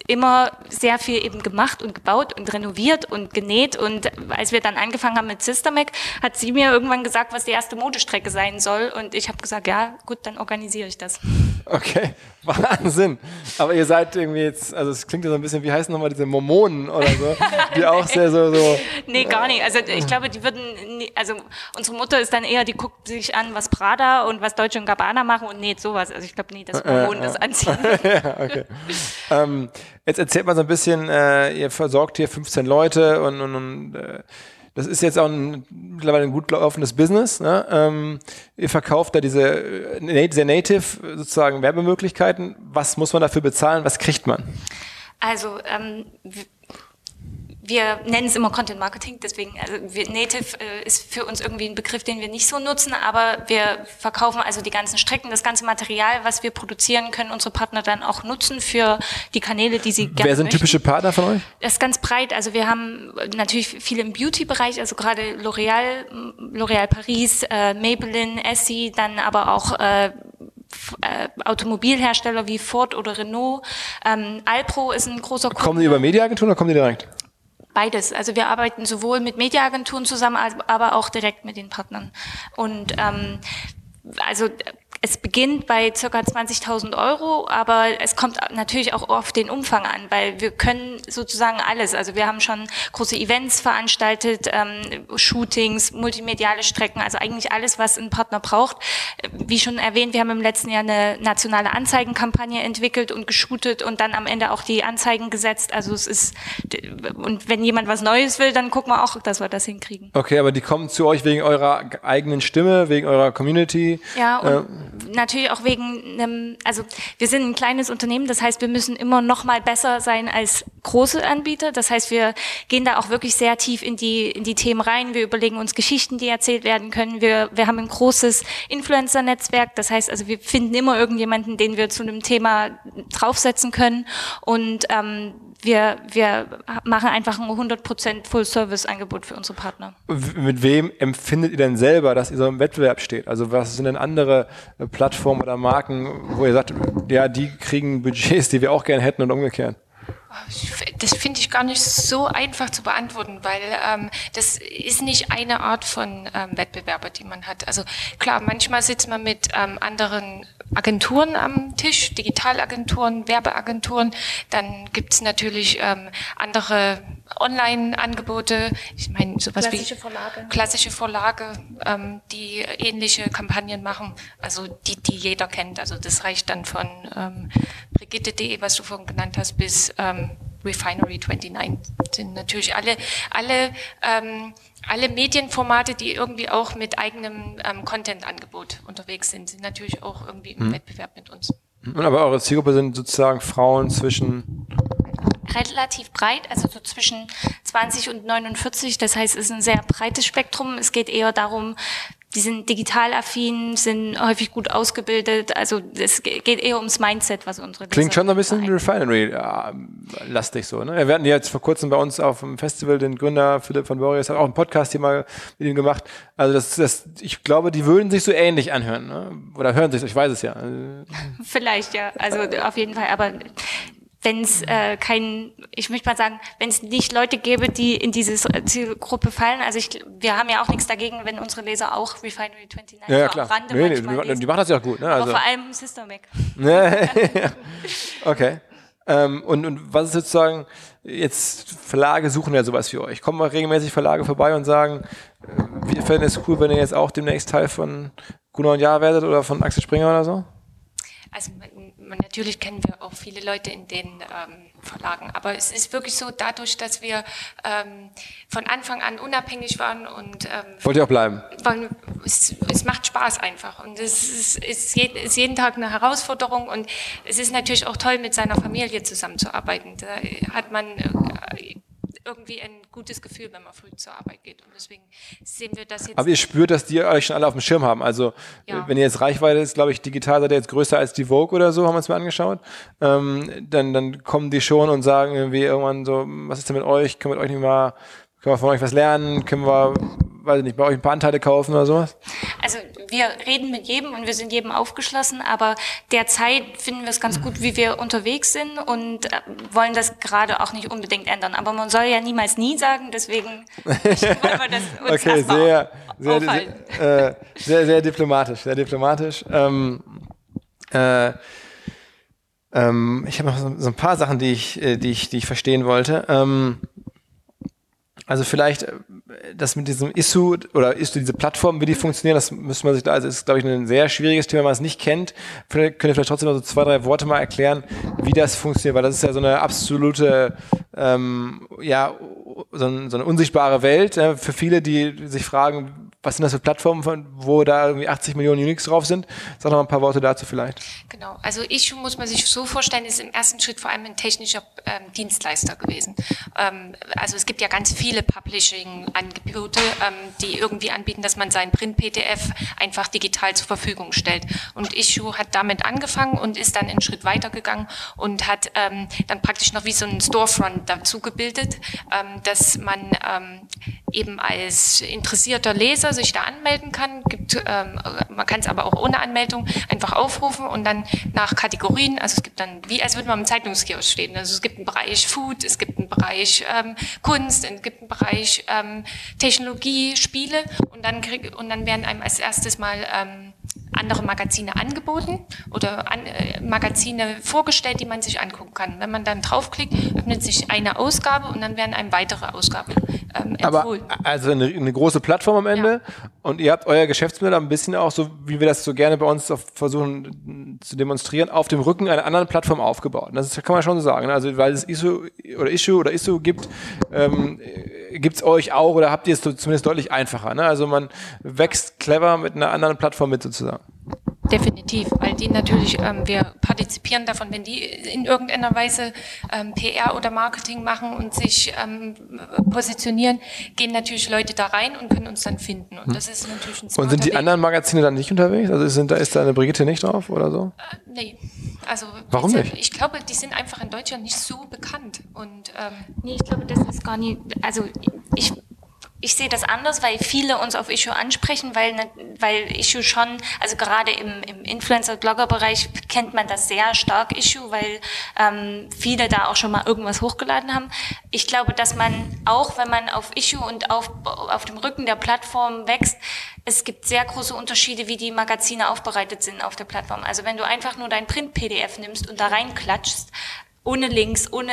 immer sehr viel eben gemacht und gebaut und renoviert und genäht. Und als wir dann angefangen haben mit Systemac, hat sie mir irgendwann gesagt, was die erste Modestrecke sein soll. Und ich habe gesagt, ja, gut, dann organisiere ich das. Okay, Wahnsinn. Aber ihr seid irgendwie jetzt, also es klingt ja so ein bisschen, wie heißen nochmal diese Mormonen oder so, die auch sehr so, so. Nee, gar nicht. Also ich glaube, die würden, also unsere Mutter ist dann eher, die guckt sich an, was Prada und was Deutsche und Gabbana machen und näht sowas. Also ich glaube nie, dass Mormonen äh, äh. das anziehen. ja, okay. ähm, jetzt erzählt mal so ein bisschen, äh, ihr versorgt hier 15 Leute und, und, und äh, das ist jetzt auch ein, mittlerweile ein gut laufendes Business. Ne? Ähm, ihr verkauft da diese äh, sehr native sozusagen Werbemöglichkeiten. Was muss man dafür bezahlen? Was kriegt man? Also ähm, wir nennen es immer Content Marketing, deswegen, also wir, Native äh, ist für uns irgendwie ein Begriff, den wir nicht so nutzen, aber wir verkaufen also die ganzen Strecken, das ganze Material, was wir produzieren, können unsere Partner dann auch nutzen für die Kanäle, die sie gerne Wer sind möchten. typische Partner von euch? Das ist ganz breit, also wir haben natürlich viele im Beauty-Bereich, also gerade L'Oreal, L'Oreal Paris, äh, Maybelline, Essie, dann aber auch äh, äh, Automobilhersteller wie Ford oder Renault. Ähm, Alpro ist ein großer Kunde. Kommen die über Mediaagenturen oder kommen die direkt? Beides. Also wir arbeiten sowohl mit Mediaagenturen zusammen, aber auch direkt mit den Partnern. Und ähm, also es beginnt bei circa 20.000 Euro, aber es kommt natürlich auch auf den Umfang an, weil wir können sozusagen alles. Also wir haben schon große Events veranstaltet, ähm, Shootings, multimediale Strecken, also eigentlich alles, was ein Partner braucht. Wie schon erwähnt, wir haben im letzten Jahr eine nationale Anzeigenkampagne entwickelt und geshootet und dann am Ende auch die Anzeigen gesetzt. Also es ist, und wenn jemand was Neues will, dann gucken wir auch, dass wir das hinkriegen. Okay, aber die kommen zu euch wegen eurer eigenen Stimme, wegen eurer Community. Ja, und äh, natürlich auch wegen einem, also wir sind ein kleines Unternehmen, das heißt, wir müssen immer noch mal besser sein als große Anbieter. Das heißt, wir gehen da auch wirklich sehr tief in die, in die Themen rein. Wir überlegen uns Geschichten, die erzählt werden können. Wir, wir haben ein großes Influencer-Netzwerk. Das heißt, also wir finden immer irgendjemanden, den wir zu einem Thema draufsetzen können. Und ähm, wir, wir machen einfach ein 100% Full-Service-Angebot für unsere Partner. Mit wem empfindet ihr denn selber, dass ihr so im Wettbewerb steht? Also was sind denn andere äh, Plattformen oder Marken, wo ihr sagt, ja, die kriegen Budgets, die wir auch gerne hätten und umgekehrt? Das finde ich gar nicht so einfach zu beantworten, weil ähm, das ist nicht eine Art von ähm, Wettbewerber, die man hat. Also klar, manchmal sitzt man mit ähm, anderen Agenturen am Tisch, Digitalagenturen, Werbeagenturen. Dann gibt es natürlich ähm, andere Online-Angebote. Ich meine, sowas klassische wie Verlage. klassische Verlage, ähm, die ähnliche Kampagnen machen, also die, die jeder kennt. Also das reicht dann von ähm, Brigitte.de, was du vorhin genannt hast, bis ähm, Refinery 29 sind natürlich alle, alle, ähm, alle Medienformate, die irgendwie auch mit eigenem ähm, Content-Angebot unterwegs sind, sind natürlich auch irgendwie im mhm. Wettbewerb mit uns. Aber eure Zielgruppe sind sozusagen Frauen zwischen relativ breit, also so zwischen 20 und 49. Das heißt, es ist ein sehr breites Spektrum. Es geht eher darum, die sind digital affin, sind häufig gut ausgebildet. Also es geht eher ums Mindset, was unsere Leser Klingt schon so ein bisschen Refinery-lastig so. Ne? Wir hatten jetzt vor kurzem bei uns auf dem Festival den Gründer Philipp von Boreas, hat auch einen Podcast hier mal mit ihm gemacht. Also das, das, ich glaube, die würden sich so ähnlich anhören. Ne? Oder hören sich, ich weiß es ja. Vielleicht, ja. Also auf jeden Fall. Aber wenn es äh, kein, ich möchte mal sagen, wenn es nicht Leute gäbe, die in diese Zielgruppe fallen, also ich, wir haben ja auch nichts dagegen, wenn unsere Leser auch Refinery 29 ja, ja, klar. Rande nee, nee, die, die machen das ja auch gut. Ne? Also. Aber vor allem Sister Mac. okay. Ähm, und, und was ist sozusagen, jetzt Verlage suchen ja sowas für euch. Kommen mal regelmäßig Verlage vorbei und sagen, äh, wir fänden es cool, wenn ihr jetzt auch demnächst Teil von Gunnar und Jahr werdet oder von Axel Springer oder so? Also natürlich kennen wir auch viele Leute in den ähm, Verlagen, aber es ist wirklich so, dadurch, dass wir ähm, von Anfang an unabhängig waren und ähm, wollt ihr auch bleiben? Wollen, es, es, macht Spaß einfach und es ist, ist, je, ist, jeden Tag eine Herausforderung und es ist natürlich auch toll, mit seiner Familie zusammenzuarbeiten. Da hat man äh, irgendwie ein gutes Gefühl, wenn man früh zur Arbeit geht. Und deswegen sehen wir das jetzt. Aber ihr spürt, dass die euch schon alle auf dem Schirm haben. Also ja. wenn ihr jetzt Reichweite ist, glaube ich, digital seid ihr jetzt größer als die Vogue oder so, haben wir uns mal angeschaut. Ähm, dann, dann kommen die schon und sagen irgendwie irgendwann so, was ist denn mit euch? Können wir mit euch nicht mal, können wir von euch was lernen? Können wir, weiß ich nicht, bei euch ein paar Anteile kaufen oder sowas? Also wir reden mit jedem und wir sind jedem aufgeschlossen, aber derzeit finden wir es ganz gut, wie wir unterwegs sind und äh, wollen das gerade auch nicht unbedingt ändern. Aber man soll ja niemals nie sagen, deswegen wollen wir das uns okay, sehr, sehr, sehr, äh, sehr, sehr diplomatisch, sehr diplomatisch. Ähm, äh, ähm, ich habe noch so, so, ein paar Sachen, die ich, äh, die ich, die ich verstehen wollte. Ähm, also vielleicht äh, das mit diesem Issue oder Issue, diese Plattform, wie die funktionieren, das müsste man sich da, also ist, glaube ich, ein sehr schwieriges Thema, wenn man es nicht kennt. Vielleicht, könnt ihr vielleicht trotzdem noch so zwei, drei Worte mal erklären, wie das funktioniert, weil das ist ja so eine absolute, ähm, ja, so, ein, so eine unsichtbare Welt äh, für viele, die sich fragen, was sind das für Plattformen, wo da irgendwie 80 Millionen Unix drauf sind? Sag noch mal ein paar Worte dazu vielleicht. Genau, also Issue muss man sich so vorstellen, ist im ersten Schritt vor allem ein technischer ähm, Dienstleister gewesen. Ähm, also es gibt ja ganz viele Publishing-Angebote, ähm, die irgendwie anbieten, dass man sein Print-PDF einfach digital zur Verfügung stellt. Und Issue hat damit angefangen und ist dann einen Schritt weitergegangen und hat ähm, dann praktisch noch wie so ein Storefront dazu gebildet, ähm, dass man ähm, eben als interessierter Leser sich da anmelden kann. Gibt, ähm, man kann es aber auch ohne Anmeldung einfach aufrufen und dann nach Kategorien, also es gibt dann, wie als würde man im Zeitungskiosk stehen. Also es gibt einen Bereich Food, es gibt einen Bereich ähm, Kunst, es gibt einen Bereich ähm, Technologie, Spiele und dann, krieg, und dann werden einem als erstes mal ähm, andere Magazine angeboten oder an, äh, Magazine vorgestellt, die man sich angucken kann. Wenn man dann draufklickt, öffnet sich eine Ausgabe und dann werden einem weitere Ausgaben ähm, empfohlen. Aber also eine, eine große Plattform am Ende ja. und ihr habt euer Geschäftsmodell ein bisschen auch so, wie wir das so gerne bei uns versuchen zu demonstrieren, auf dem Rücken einer anderen Plattform aufgebaut. Das kann man schon so sagen. Also weil es ISO oder Issue oder ISO gibt, ähm, gibt es euch auch oder habt ihr es zumindest deutlich einfacher. Ne? Also man wächst clever mit einer anderen Plattform mit sozusagen. Definitiv, weil die natürlich, ähm, wir partizipieren davon, wenn die in irgendeiner Weise ähm, PR oder Marketing machen und sich ähm, positionieren, gehen natürlich Leute da rein und können uns dann finden. Und das ist natürlich ein Und sind die Weg. anderen Magazine dann nicht unterwegs? Also sind da, ist da eine Brigitte nicht drauf oder so? Äh, nee. Also Warum diese, nicht? Ich glaube, die sind einfach in Deutschland nicht so bekannt. Und, ähm, nee, ich glaube, das ist gar nicht, also ich ich sehe das anders, weil viele uns auf Issue ansprechen, weil, ne, weil Issue schon, also gerade im, im Influencer-Blogger-Bereich kennt man das sehr stark, Issue, weil ähm, viele da auch schon mal irgendwas hochgeladen haben. Ich glaube, dass man auch, wenn man auf Issue und auf, auf dem Rücken der Plattform wächst, es gibt sehr große Unterschiede, wie die Magazine aufbereitet sind auf der Plattform. Also wenn du einfach nur dein Print-PDF nimmst und da reinklatschst, ohne Links, ohne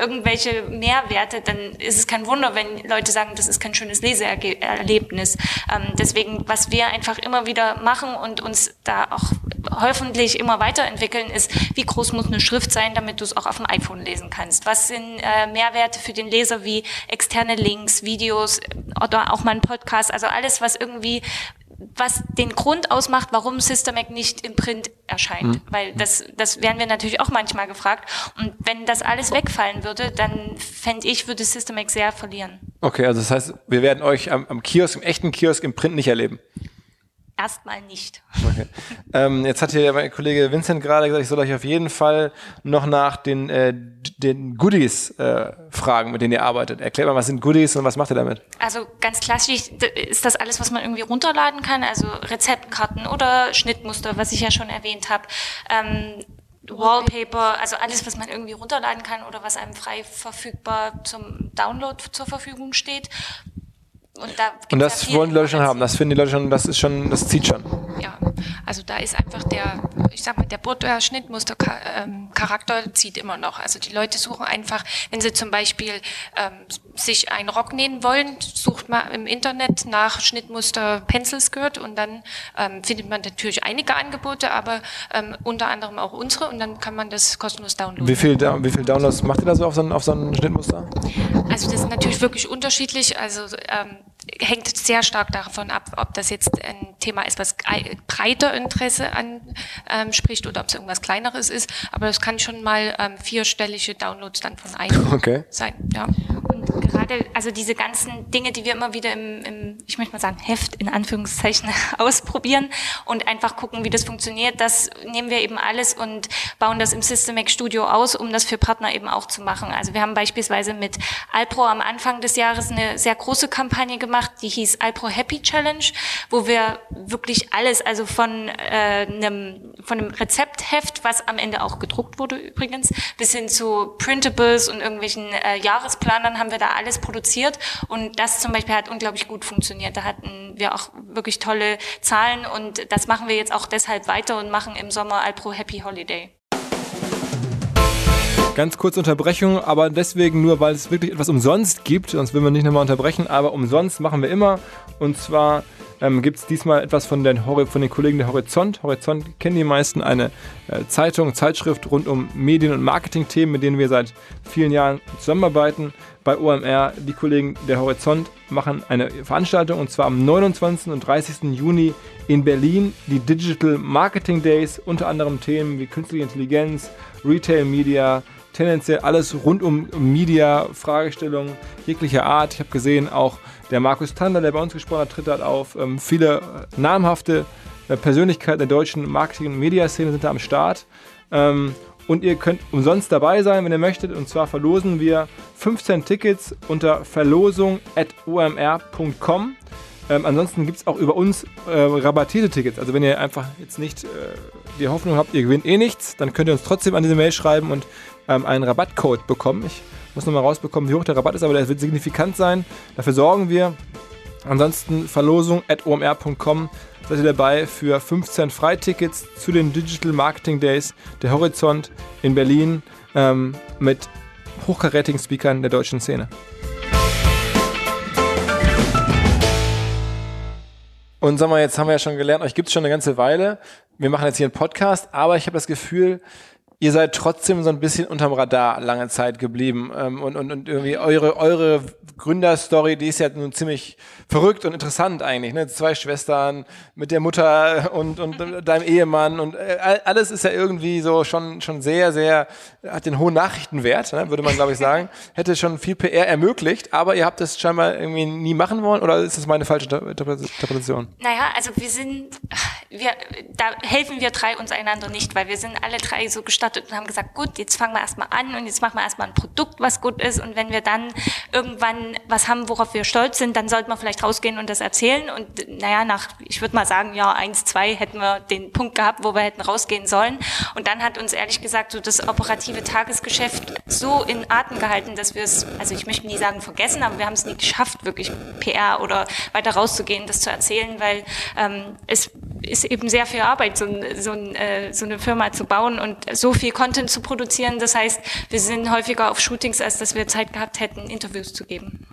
irgendwelche Mehrwerte, dann ist es kein Wunder, wenn Leute sagen, das ist kein schönes Leseerlebnis. Ähm, deswegen, was wir einfach immer wieder machen und uns da auch hoffentlich immer weiterentwickeln, ist, wie groß muss eine Schrift sein, damit du es auch auf dem iPhone lesen kannst? Was sind äh, Mehrwerte für den Leser wie externe Links, Videos oder auch mal ein Podcast? Also alles, was irgendwie was den Grund ausmacht, warum Systemac nicht im Print erscheint. Mhm. Weil das, das werden wir natürlich auch manchmal gefragt. Und wenn das alles wegfallen würde, dann fände ich, würde Systemac sehr verlieren. Okay, also das heißt, wir werden euch am, am Kiosk, im echten Kiosk im Print nicht erleben. Erstmal nicht. Okay. Ähm, jetzt hat hier mein Kollege Vincent gerade gesagt, ich soll euch auf jeden Fall noch nach den, äh, den Goodies äh, fragen, mit denen ihr arbeitet. Erklärt mal, was sind Goodies und was macht ihr damit? Also ganz klassisch ist das alles, was man irgendwie runterladen kann, also Rezeptkarten oder Schnittmuster, was ich ja schon erwähnt habe. Ähm, Wallpaper, also alles, was man irgendwie runterladen kann oder was einem frei verfügbar zum Download zur Verfügung steht. Und, da und das wollen die Leute schon haben. Das finden die Leute schon, das ist schon, das zieht schon. Ja, also da ist einfach der, ich sag mal, der Butterschnittmuster ähm, zieht immer noch. Also die Leute suchen einfach, wenn sie zum Beispiel ähm, sich einen Rock nähen wollen, sucht man im Internet nach Schnittmuster Pencil Skirt und dann ähm, findet man natürlich einige Angebote, aber ähm, unter anderem auch unsere und dann kann man das kostenlos downloaden. Wie viel, wie viel Downloads macht ihr da so auf so, ein, auf so ein Schnittmuster? Also das ist natürlich wirklich unterschiedlich. Also ähm, hängt sehr stark davon ab, ob das jetzt ein Thema ist, was breiter Interesse anspricht ähm, oder ob es irgendwas Kleineres ist. Aber das kann schon mal ähm, vierstellige Downloads dann von einem okay. sein. Ja. Und gerade, also diese ganzen Dinge, die wir immer wieder im, im, ich möchte mal sagen, Heft in Anführungszeichen ausprobieren und einfach gucken, wie das funktioniert, das nehmen wir eben alles und bauen das im Systemac Studio aus, um das für Partner eben auch zu machen. Also wir haben beispielsweise mit Alpro am Anfang des Jahres eine sehr große Kampagne gemacht, die hieß Alpro Happy Challenge, wo wir wirklich alles, also von äh, einem, von einem Rezeptheft, was am Ende auch gedruckt wurde übrigens, bis hin zu Printables und irgendwelchen äh, Jahresplanern haben wir da alles produziert und das zum Beispiel hat unglaublich gut funktioniert. Da hatten wir auch wirklich tolle Zahlen und das machen wir jetzt auch deshalb weiter und machen im Sommer Alpro Happy Holiday. Ganz kurze Unterbrechung, aber deswegen nur, weil es wirklich etwas umsonst gibt, sonst würden wir nicht nochmal unterbrechen, aber umsonst machen wir immer. Und zwar ähm, gibt es diesmal etwas von den, von den Kollegen der Horizont. Horizont kennen die meisten, eine äh, Zeitung, Zeitschrift rund um Medien- und Marketing-Themen, mit denen wir seit vielen Jahren zusammenarbeiten. Bei OMR, die Kollegen der Horizont machen eine Veranstaltung und zwar am 29. und 30. Juni in Berlin, die Digital Marketing Days, unter anderem Themen wie künstliche Intelligenz, Retail Media, tendenziell alles rund um Media, Fragestellungen jeglicher Art. Ich habe gesehen, auch der Markus Tander, der bei uns gesprochen hat, tritt dort auf. Ähm, viele namhafte äh, Persönlichkeiten der deutschen Marketing- und Mediaszene sind da am Start. Ähm, und ihr könnt umsonst dabei sein, wenn ihr möchtet. Und zwar verlosen wir 15 Tickets unter verlosung.omr.com. Ähm, ansonsten gibt es auch über uns äh, rabattierte Tickets. Also wenn ihr einfach jetzt nicht äh, die Hoffnung habt, ihr gewinnt eh nichts, dann könnt ihr uns trotzdem an diese Mail schreiben und ähm, einen Rabattcode bekommen. Ich muss nochmal rausbekommen, wie hoch der Rabatt ist, aber der wird signifikant sein. Dafür sorgen wir. Ansonsten Verlosung at omr.com seid ihr dabei für 15 Freitickets zu den Digital Marketing Days der Horizont in Berlin ähm, mit hochkarätigen Speakern der deutschen Szene. Und sag mal, jetzt haben wir ja schon gelernt, euch gibt es schon eine ganze Weile. Wir machen jetzt hier einen Podcast, aber ich habe das Gefühl, ihr seid trotzdem so ein bisschen unterm Radar lange Zeit geblieben. Ähm, und, und, und irgendwie eure, eure Gründerstory, die ist ja nun ziemlich verrückt und interessant eigentlich. Ne? Zwei Schwestern mit der Mutter und, und deinem Ehemann und äh, alles ist ja irgendwie so schon, schon sehr, sehr, hat den hohen Nachrichtenwert, ne? würde man glaube ich sagen. Hätte schon viel PR ermöglicht, aber ihr habt das scheinbar irgendwie nie machen wollen oder ist das meine falsche Interpretation? Naja, also wir sind, wir, da helfen wir drei uns einander nicht, weil wir sind alle drei so gestartet und haben gesagt, gut, jetzt fangen wir erstmal an und jetzt machen wir erstmal ein Produkt, was gut ist und wenn wir dann irgendwann was haben, worauf wir stolz sind, dann sollten wir vielleicht rausgehen und das erzählen. Und naja, nach, ich würde mal sagen, ja, eins, zwei hätten wir den Punkt gehabt, wo wir hätten rausgehen sollen. Und dann hat uns ehrlich gesagt so das operative Tagesgeschäft so in Atem gehalten, dass wir es, also ich möchte nie sagen vergessen, aber wir haben es nie geschafft, wirklich PR oder weiter rauszugehen, das zu erzählen, weil ähm, es ist eben sehr viel Arbeit, so, so, äh, so eine Firma zu bauen und so viel Content zu produzieren. Das heißt, wir sind häufiger auf Shootings, als dass wir Zeit gehabt hätten, Interviews zu geben.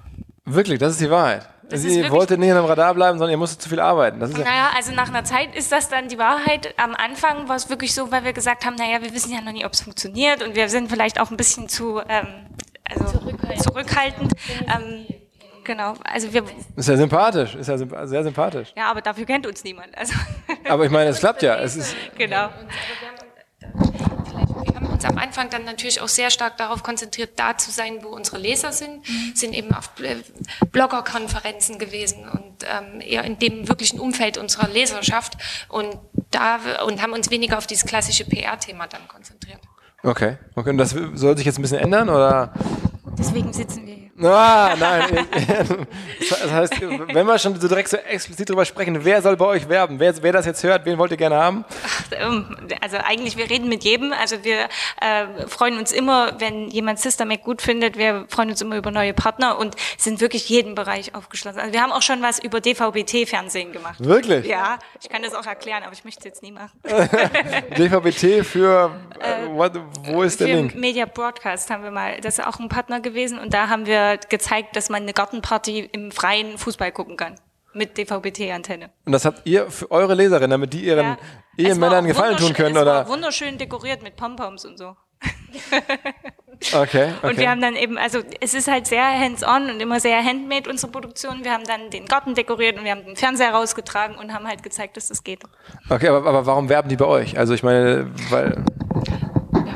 Wirklich, das ist die Wahrheit. Das Sie wolltet nicht am Radar bleiben, sondern ihr musstet zu viel arbeiten. Das ist ja naja, also nach einer Zeit ist das dann die Wahrheit. Am Anfang war es wirklich so, weil wir gesagt haben, naja, wir wissen ja noch nie, ob es funktioniert und wir sind vielleicht auch ein bisschen zu ähm, also zurückhaltend. zurückhaltend. Ähm, genau, also wir. Ist ja sympathisch, ist ja sehr sympathisch. Ja, aber dafür kennt uns niemand. Also aber ich meine, es klappt ja. Es ist genau uns am Anfang dann natürlich auch sehr stark darauf konzentriert, da zu sein, wo unsere Leser sind, mhm. sind eben auf Bloggerkonferenzen gewesen und ähm, eher in dem wirklichen Umfeld unserer Leserschaft und da und haben uns weniger auf dieses klassische PR-Thema dann konzentriert. Okay, okay. Und das soll sich jetzt ein bisschen ändern oder? Deswegen sitzen wir hier. Ah, nein. das heißt, wenn wir schon so direkt so explizit drüber sprechen, wer soll bei euch werben? Wer, wer das jetzt hört, wen wollt ihr gerne haben? Ähm, also eigentlich, wir reden mit jedem. Also wir äh, freuen uns immer, wenn jemand Systemac gut findet. Wir freuen uns immer über neue Partner und sind wirklich jeden Bereich aufgeschlossen. Also wir haben auch schon was über DVB-T-Fernsehen gemacht. Wirklich? Ja, ich kann das auch erklären, aber ich möchte es jetzt nie machen. DVB-T für, äh, what, wo ist der Link? Media Broadcast haben wir mal, das ist auch ein Partner gewesen und da haben wir gezeigt, dass man eine Gartenparty im freien Fußball gucken kann. Mit DVB-T-Antenne. Und das habt ihr für eure Leserinnen, damit die ihren ja. Ehemännern Gefallen tun können, es oder? War wunderschön dekoriert mit Pompoms und so. Okay, okay. Und wir haben dann eben, also es ist halt sehr hands-on und immer sehr handmade, unsere Produktion. Wir haben dann den Garten dekoriert und wir haben den Fernseher rausgetragen und haben halt gezeigt, dass das geht. Okay, aber, aber warum werben die bei euch? Also ich meine, weil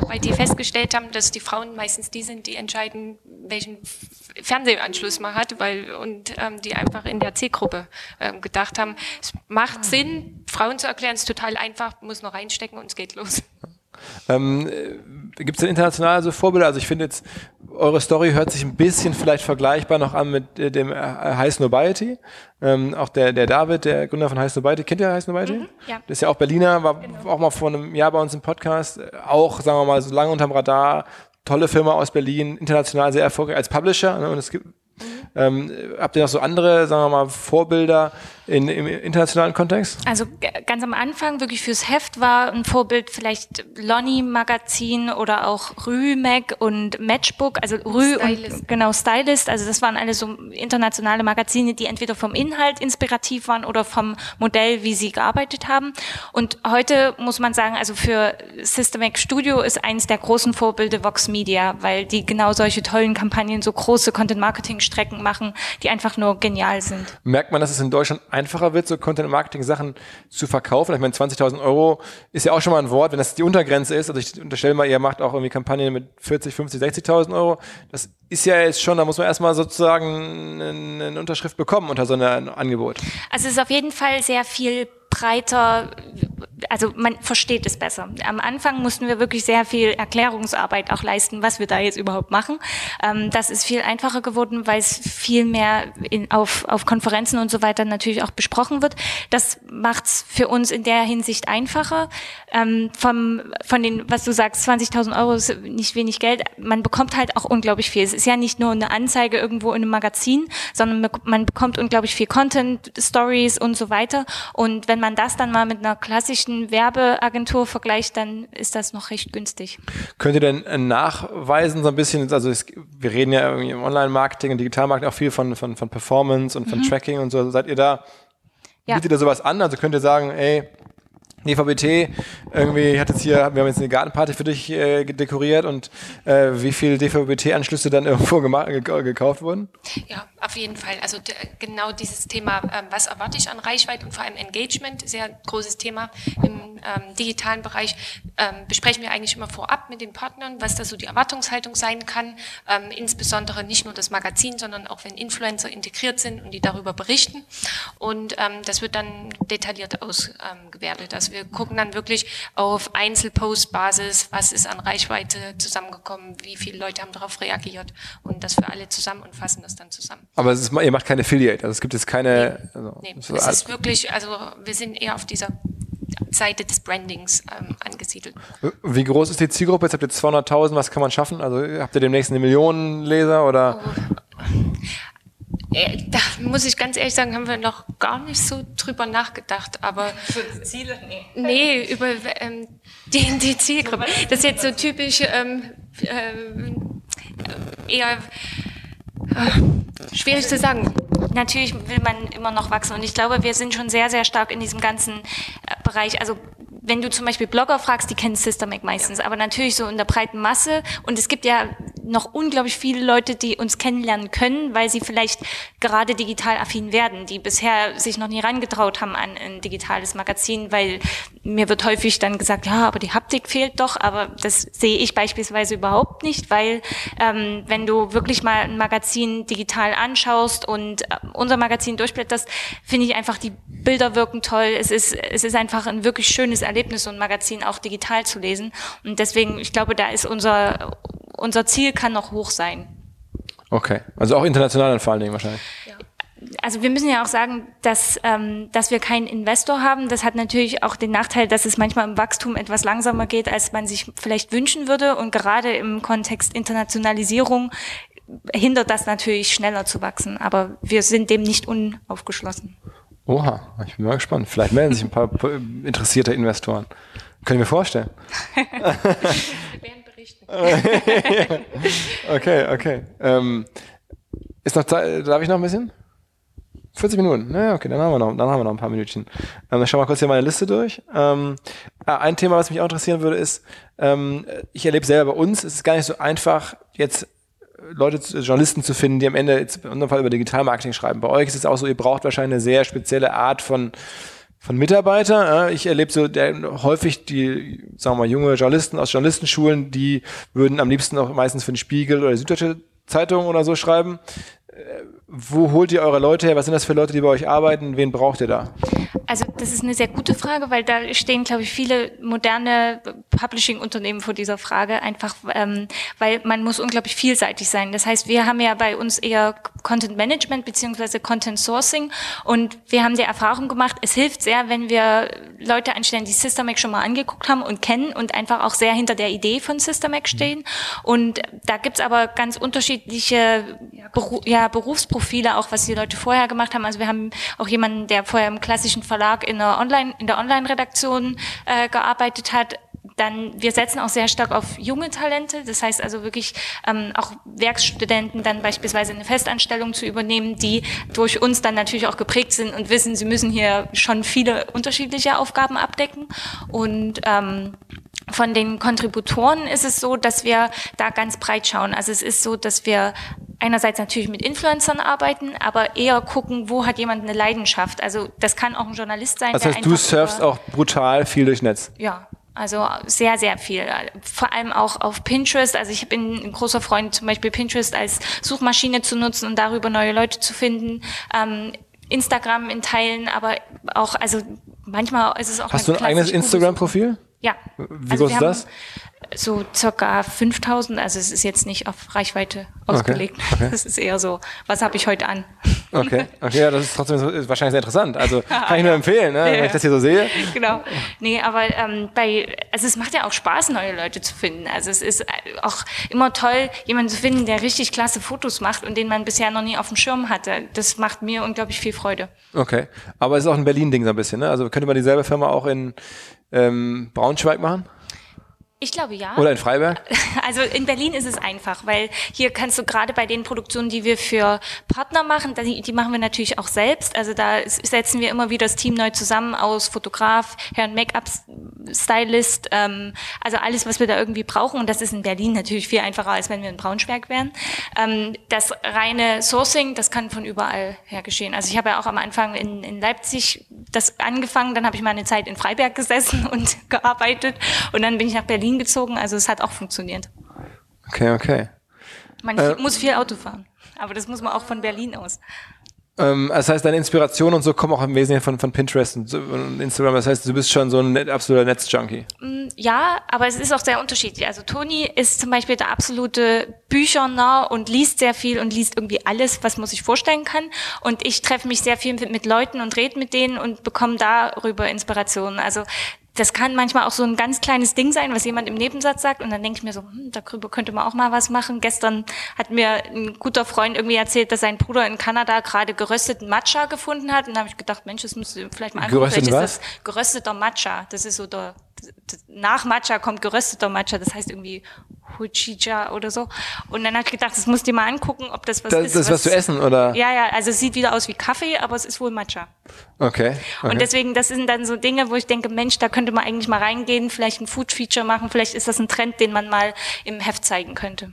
weil die festgestellt haben, dass die Frauen meistens die sind, die entscheiden, welchen Fernsehanschluss man hat, weil und ähm, die einfach in der C-Gruppe ähm, gedacht haben, es macht Sinn, Frauen zu erklären, es ist total einfach, muss noch reinstecken und es geht los. Ähm, Gibt es denn international so Vorbilder? Also ich finde jetzt, eure Story hört sich ein bisschen vielleicht vergleichbar noch an mit äh, dem äh, High Snobiety. Ähm, auch der, der David, der Gründer von High Snobiety, kennt ihr High Snobiety? Mhm, ja. Das ist ja auch Berliner, war genau. auch mal vor einem Jahr bei uns im Podcast. Auch, sagen wir mal, so lange unterm Radar. Tolle Firma aus Berlin, international sehr erfolgreich als Publisher. Ne? Und es gibt ähm, habt ihr noch so andere, sagen wir mal, Vorbilder in, im internationalen Kontext? Also ganz am Anfang wirklich fürs Heft war ein Vorbild vielleicht Lonnie Magazin oder auch Rü-Mag und Matchbook, also Rü Stylist. und genau Stylist. Also das waren alle so internationale Magazine, die entweder vom Inhalt inspirativ waren oder vom Modell, wie sie gearbeitet haben. Und heute muss man sagen, also für Systemac Studio ist eins der großen Vorbilder Vox Media, weil die genau solche tollen Kampagnen, so große Content Marketing Strecken machen, die einfach nur genial sind. Merkt man, dass es in Deutschland einfacher wird, so Content-Marketing-Sachen zu verkaufen? Ich meine, 20.000 Euro ist ja auch schon mal ein Wort, wenn das die Untergrenze ist. Also ich unterstelle mal, ihr macht auch irgendwie Kampagnen mit 40, 50, 60.000 Euro. Das ist ja jetzt schon, da muss man erstmal sozusagen eine Unterschrift bekommen unter so einem Angebot. Also es ist auf jeden Fall sehr viel breiter, also man versteht es besser. Am Anfang mussten wir wirklich sehr viel Erklärungsarbeit auch leisten, was wir da jetzt überhaupt machen. Ähm, das ist viel einfacher geworden, weil es viel mehr in, auf, auf Konferenzen und so weiter natürlich auch besprochen wird. Das macht es für uns in der Hinsicht einfacher. Ähm, vom, von den, was du sagst, 20.000 Euro ist nicht wenig Geld. Man bekommt halt auch unglaublich viel. Es ist ja nicht nur eine Anzeige irgendwo in einem Magazin, sondern man bekommt unglaublich viel Content, Stories und so weiter. Und wenn man man das dann mal mit einer klassischen Werbeagentur vergleicht, dann ist das noch recht günstig. Könnt ihr denn äh, nachweisen so ein bisschen, also es, wir reden ja irgendwie im Online-Marketing und Digital-Marketing auch viel von, von, von Performance und von mhm. Tracking und so. Seid ihr da, ja. bietet ihr sowas an? Also könnt ihr sagen, ey, DVB-T, irgendwie hat jetzt hier, wir haben jetzt eine Gartenparty für dich äh, dekoriert und äh, wie viele DVB-T-Anschlüsse dann irgendwo gekauft wurden? Ja, auf jeden Fall. Also genau dieses Thema, ähm, was erwarte ich an Reichweite und vor allem Engagement, sehr großes Thema im ähm, digitalen Bereich, ähm, besprechen wir eigentlich immer vorab mit den Partnern, was da so die Erwartungshaltung sein kann, ähm, insbesondere nicht nur das Magazin, sondern auch wenn Influencer integriert sind und die darüber berichten. Und ähm, das wird dann detailliert ausgewertet. Also wir gucken dann wirklich auf Einzelpost-Basis, was ist an Reichweite zusammengekommen, wie viele Leute haben darauf reagiert und das für alle zusammen und fassen das dann zusammen. Aber ist, ihr macht keine Affiliate, also es gibt jetzt keine. Nee, also, nee. es ist wirklich, also wir sind eher auf dieser Seite des Brandings ähm, angesiedelt. Wie groß ist die Zielgruppe? Jetzt habt ihr 200.000, was kann man schaffen? Also habt ihr demnächst eine Million Leser oder? Oh. Äh, da muss ich ganz ehrlich sagen, haben wir noch gar nicht so drüber nachgedacht. Aber Für Ziele? Nee. Nee, über ähm, die, die Zielgruppe. Das ist jetzt so typisch ähm, äh, eher äh, schwierig zu sagen. Natürlich will man immer noch wachsen und ich glaube, wir sind schon sehr, sehr stark in diesem ganzen äh, Bereich. Also wenn du zum Beispiel Blogger fragst, die kennen Systemac meistens, aber natürlich so in der breiten Masse. Und es gibt ja noch unglaublich viele Leute, die uns kennenlernen können, weil sie vielleicht gerade digital affin werden, die bisher sich noch nie rangetraut haben an ein digitales Magazin, weil mir wird häufig dann gesagt, ja, aber die Haptik fehlt doch, aber das sehe ich beispielsweise überhaupt nicht, weil ähm, wenn du wirklich mal ein Magazin digital anschaust und äh, unser Magazin durchblätterst, finde ich einfach, die Bilder wirken toll. Es ist, es ist einfach ein wirklich schönes Erlebnis, so ein Magazin auch digital zu lesen. Und deswegen, ich glaube, da ist unser, unser Ziel kann noch hoch sein. Okay, also auch international dann vor allen Dingen wahrscheinlich. Also wir müssen ja auch sagen, dass, ähm, dass wir keinen Investor haben. Das hat natürlich auch den Nachteil, dass es manchmal im Wachstum etwas langsamer geht, als man sich vielleicht wünschen würde. Und gerade im Kontext Internationalisierung hindert das natürlich schneller zu wachsen. Aber wir sind dem nicht unaufgeschlossen. Oha, ich bin mal gespannt. Vielleicht melden sich ein paar interessierte Investoren. Können wir vorstellen. okay, okay. Ähm, ist noch Zeit, darf ich noch ein bisschen? 40 Minuten. Naja, okay, dann haben wir noch, dann haben wir noch ein paar Minütchen. Ähm, dann schauen wir kurz hier meine Liste durch. Ähm, ah, ein Thema, was mich auch interessieren würde, ist, ähm, ich erlebe selber bei uns, es ist gar nicht so einfach, jetzt Leute, Journalisten zu finden, die am Ende jetzt in unserem Fall über Digitalmarketing schreiben. Bei euch ist es auch so, ihr braucht wahrscheinlich eine sehr spezielle Art von von Mitarbeiter. Ich erlebe so der, häufig die, sagen wir mal, junge Journalisten aus Journalistenschulen, die würden am liebsten auch meistens für den Spiegel oder die Süddeutsche Zeitungen oder so schreiben. Wo holt ihr eure Leute her? Was sind das für Leute, die bei euch arbeiten? Wen braucht ihr da? Also das ist eine sehr gute Frage, weil da stehen, glaube ich, viele moderne Publishing-Unternehmen vor dieser Frage, einfach ähm, weil man muss unglaublich vielseitig sein. Das heißt, wir haben ja bei uns eher Content Management beziehungsweise Content Sourcing und wir haben die Erfahrung gemacht, es hilft sehr, wenn wir Leute einstellen, die Systemac schon mal angeguckt haben und kennen und einfach auch sehr hinter der Idee von Systemac stehen. Und da gibt's aber ganz unterschiedliche Beru ja, Berufsprofile, auch was die Leute vorher gemacht haben. Also wir haben auch jemanden, der vorher im klassischen Verlag in der Online, in der Online-Redaktion äh, gearbeitet hat. Dann, wir setzen auch sehr stark auf junge Talente. Das heißt also wirklich ähm, auch Werkstudenten dann beispielsweise eine Festanstellung zu übernehmen, die durch uns dann natürlich auch geprägt sind und wissen, sie müssen hier schon viele unterschiedliche Aufgaben abdecken. Und ähm, von den Kontributoren ist es so, dass wir da ganz breit schauen. Also es ist so, dass wir einerseits natürlich mit Influencern arbeiten, aber eher gucken, wo hat jemand eine Leidenschaft. Also das kann auch ein Journalist sein. Das heißt, du surfst auch brutal viel durch Netz. Ja, also sehr, sehr viel. Vor allem auch auf Pinterest. Also ich bin ein großer Freund, zum Beispiel Pinterest als Suchmaschine zu nutzen und darüber neue Leute zu finden. Ähm, Instagram in Teilen, aber auch, also manchmal ist es auch. Hast du ein eigenes Instagram-Profil? Ja. Wie also groß ist das? So circa 5000, also es ist jetzt nicht auf Reichweite ausgelegt. Okay. Okay. Das ist eher so, was habe ich heute an? Okay, okay, ja, das ist trotzdem ist wahrscheinlich sehr interessant. Also kann ich nur empfehlen, ne, ja, wenn ich das hier so sehe. Genau. Nee, aber ähm, bei, also es macht ja auch Spaß, neue Leute zu finden. Also es ist auch immer toll, jemanden zu finden, der richtig klasse Fotos macht und den man bisher noch nie auf dem Schirm hatte. Das macht mir unglaublich viel Freude. Okay, aber es ist auch ein Berlin-Ding so ein bisschen, ne? Also könnte man dieselbe Firma auch in ähm, Braunschweig machen? Ich glaube ja. Oder in Freiberg? Also in Berlin ist es einfach, weil hier kannst du gerade bei den Produktionen, die wir für Partner machen, die, die machen wir natürlich auch selbst. Also da setzen wir immer wieder das Team neu zusammen aus Fotograf, Herrn Make-up-Stylist, ähm, also alles, was wir da irgendwie brauchen. Und das ist in Berlin natürlich viel einfacher, als wenn wir in Braunschweig wären. Ähm, das reine Sourcing, das kann von überall her geschehen. Also ich habe ja auch am Anfang in, in Leipzig das angefangen, dann habe ich mal eine Zeit in Freiberg gesessen und gearbeitet und dann bin ich nach Berlin Berlin gezogen, also es hat auch funktioniert. Okay, okay. Man äh, muss viel Auto fahren, aber das muss man auch von Berlin aus. Ähm, das heißt, deine Inspiration und so kommen auch im Wesentlichen von, von Pinterest und, und Instagram. Das heißt, du bist schon so ein net, absoluter Netzjunkie. Mm, ja, aber es ist auch sehr unterschiedlich. Also Toni ist zum Beispiel der absolute Büchernah und liest sehr viel und liest irgendwie alles, was man sich vorstellen kann. Und ich treffe mich sehr viel mit, mit Leuten und rede mit denen und bekomme darüber Inspirationen. Also das kann manchmal auch so ein ganz kleines Ding sein, was jemand im Nebensatz sagt und dann denke ich mir so, hm, darüber könnte man auch mal was machen. Gestern hat mir ein guter Freund irgendwie erzählt, dass sein Bruder in Kanada gerade gerösteten Matcha gefunden hat und da habe ich gedacht, Mensch, das müsste vielleicht mal angucken. Gerösteten vielleicht ist das gerösteter Matcha. Das ist so der nach Matcha kommt gerösteter Matcha, das heißt irgendwie Huchija oder so. Und dann habe ich gedacht, das musst du dir mal angucken, ob das was das, ist. Das ist was, was zu essen, oder? Ja, ja, also es sieht wieder aus wie Kaffee, aber es ist wohl Matcha. Okay, okay. Und deswegen, das sind dann so Dinge, wo ich denke, Mensch, da könnte man eigentlich mal reingehen, vielleicht ein Food-Feature machen, vielleicht ist das ein Trend, den man mal im Heft zeigen könnte.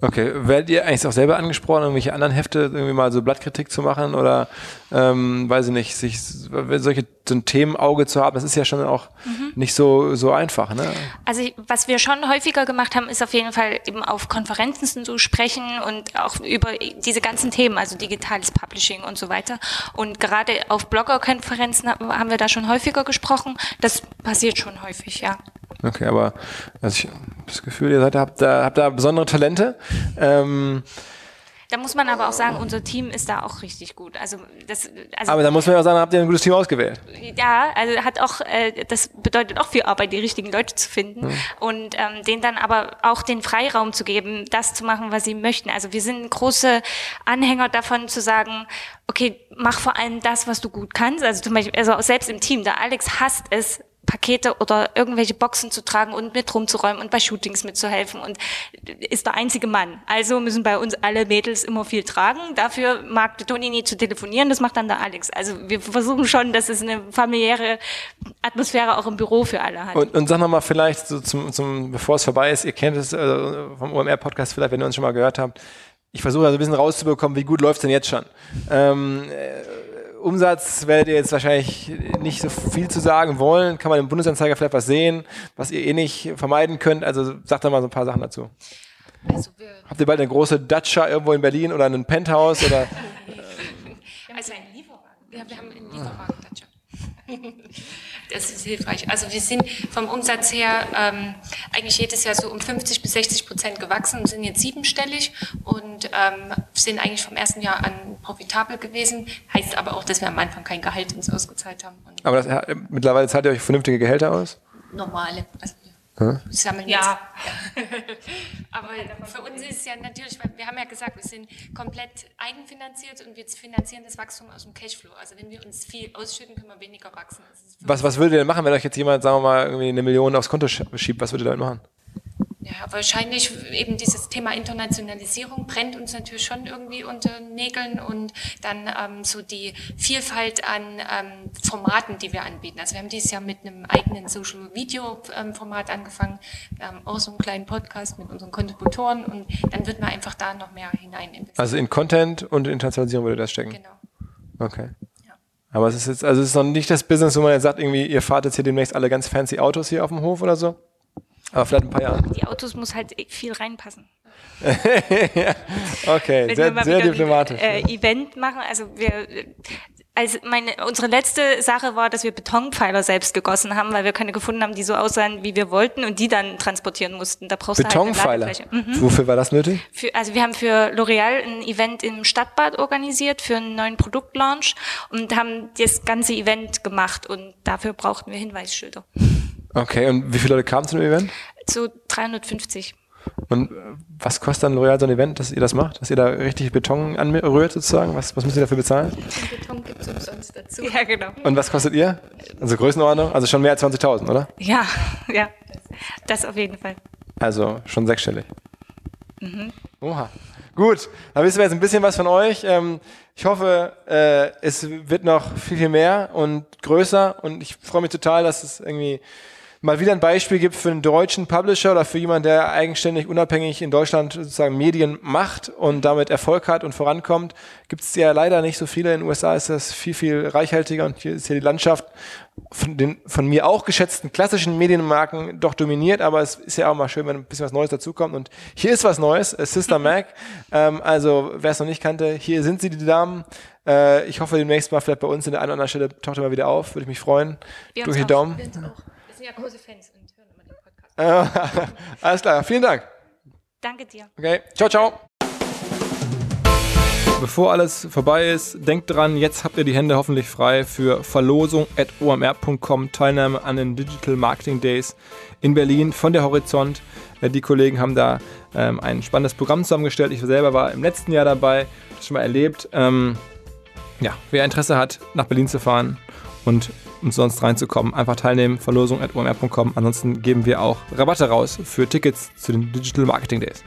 Okay, werdet ihr eigentlich auch selber angesprochen, irgendwelche anderen Hefte irgendwie mal so Blattkritik zu machen oder ähm, weiß ich nicht, sich solche so ein Themenauge zu haben, das ist ja schon auch mhm. nicht so so einfach, ne? Also was wir schon häufiger gemacht haben, ist auf jeden Fall eben auf Konferenzen zu sprechen und auch über diese ganzen Themen, also digitales Publishing und so weiter. Und gerade auf Blogger-Konferenzen haben wir da schon häufiger gesprochen. Das passiert schon häufig, ja. Okay, aber also ich habe das Gefühl, ihr seid, habt, da, habt da besondere Talente. Ähm, da muss man aber auch sagen, unser Team ist da auch richtig gut. Also das, also aber da muss man ja auch sagen, habt ihr ein gutes Team ausgewählt? Ja, also hat auch, äh, das bedeutet auch viel Arbeit, die richtigen Leute zu finden mhm. und ähm, denen dann aber auch den Freiraum zu geben, das zu machen, was sie möchten. Also wir sind große Anhänger davon zu sagen, okay, mach vor allem das, was du gut kannst. Also zum Beispiel, also selbst im Team, der Alex hasst es, Pakete oder irgendwelche Boxen zu tragen und mit rumzuräumen und bei Shootings mitzuhelfen und ist der einzige Mann. Also müssen bei uns alle Mädels immer viel tragen. Dafür mag der Toni nie zu telefonieren, das macht dann der Alex. Also wir versuchen schon, dass es eine familiäre Atmosphäre auch im Büro für alle hat. Und, und sag nochmal vielleicht, so zum, zum, bevor es vorbei ist, ihr kennt es äh, vom OMR-Podcast vielleicht, wenn ihr uns schon mal gehört habt, ich versuche also ein bisschen rauszubekommen, wie gut läuft's denn jetzt schon. Ähm, äh, Umsatz werdet ihr jetzt wahrscheinlich nicht so viel zu sagen wollen. Kann man im Bundesanzeiger vielleicht was sehen, was ihr eh nicht vermeiden könnt? Also sagt doch mal so ein paar Sachen dazu. Also Habt ihr bald eine große Dacia irgendwo in Berlin oder ein Penthouse oder? also ein Lieferwagen. Ja, wir haben einen Lieferwagen Dacia. Das ist hilfreich. Also wir sind vom Umsatz her ähm, eigentlich jedes Jahr so um 50 bis 60 Prozent gewachsen und sind jetzt siebenstellig und ähm, sind eigentlich vom ersten Jahr an profitabel gewesen. Heißt aber auch, dass wir am Anfang kein Gehalt uns ausgezahlt haben. aber das, mittlerweile zahlt ihr euch vernünftige Gehälter aus? Normale. Also sammeln ja. Aber für uns ist es ja natürlich, weil wir haben ja gesagt, wir sind komplett eigenfinanziert und wir finanzieren das Wachstum aus dem Cashflow. Also wenn wir uns viel ausschütten, können wir weniger wachsen. Was, was würdet ihr denn machen, wenn euch jetzt jemand, sagen wir mal, irgendwie eine Million aufs Konto schiebt? Was würdet ihr damit machen? Ja, wahrscheinlich eben dieses Thema Internationalisierung brennt uns natürlich schon irgendwie unter Nägeln und dann ähm, so die Vielfalt an ähm, Formaten, die wir anbieten. Also wir haben dieses Jahr mit einem eigenen Social Video ähm, Format angefangen, ähm, auch so einen kleinen Podcast mit unseren Kontributoren und dann wird man einfach da noch mehr hinein investieren. Also in Content und Internationalisierung würde das stecken? Genau. Okay. Aber es ist jetzt, also es ist noch nicht das Business, wo man jetzt sagt, irgendwie, ihr fahrt jetzt hier demnächst alle ganz fancy Autos hier auf dem Hof oder so? Aber vielleicht ein paar Jahre. Die Autos muss halt viel reinpassen. okay, sehr, sehr diplomatisch. Ein, äh, Event machen, also wir, also meine, unsere letzte Sache war, dass wir Betonpfeiler selbst gegossen haben, weil wir keine gefunden haben, die so aussahen, wie wir wollten und die dann transportieren mussten. Da brauchst Betonpfeiler? Du halt mhm. Wofür war das nötig? Für, also wir haben für L'Oreal ein Event im Stadtbad organisiert für einen neuen Produktlaunch und haben das ganze Event gemacht und dafür brauchten wir Hinweisschilder. Okay, und wie viele Leute kamen zu dem Event? Zu 350. Und äh, was kostet dann L'Oreal so ein Event, dass ihr das macht? Dass ihr da richtig Beton anrührt sozusagen? Was, was müsst ihr dafür bezahlen? Beton gibt es umsonst dazu. Ja, genau. Und was kostet ihr? Also Größenordnung? Also schon mehr als 20.000, oder? Ja, ja. Das auf jeden Fall. Also schon sechsstellig. Mhm. Oha. Gut, dann wissen wir jetzt ein bisschen was von euch. Ähm, ich hoffe, äh, es wird noch viel, viel mehr und größer und ich freue mich total, dass es irgendwie mal wieder ein Beispiel gibt für einen deutschen Publisher oder für jemanden, der eigenständig, unabhängig in Deutschland sozusagen Medien macht und damit Erfolg hat und vorankommt, gibt es ja leider nicht so viele. In den USA ist das viel, viel reichhaltiger und hier ist hier die Landschaft von den von mir auch geschätzten klassischen Medienmarken doch dominiert, aber es ist ja auch mal schön, wenn ein bisschen was Neues dazukommt. Und hier ist was Neues, äh, Sister Mac. Ähm, also wer es noch nicht kannte, hier sind sie, die Damen. Äh, ich hoffe demnächst mal vielleicht bei uns in der einen oder anderen Stelle taucht er mal wieder auf, würde ich mich freuen. Wir Durch die Daumen. Wir sind ja große Fans und hören immer den Podcast. alles klar, vielen Dank. Danke dir. Okay, ciao, ciao. Bevor alles vorbei ist, denkt dran, jetzt habt ihr die Hände hoffentlich frei für Verlosung at omr.com, Teilnahme an den Digital Marketing Days in Berlin von der Horizont. Äh, die Kollegen haben da ähm, ein spannendes Programm zusammengestellt. Ich selber war im letzten Jahr dabei, das schon mal erlebt. Ähm, ja, wer Interesse hat, nach Berlin zu fahren und umsonst reinzukommen. Einfach teilnehmen, Verlosung at omr.com. Ansonsten geben wir auch Rabatte raus für Tickets zu den Digital Marketing Days.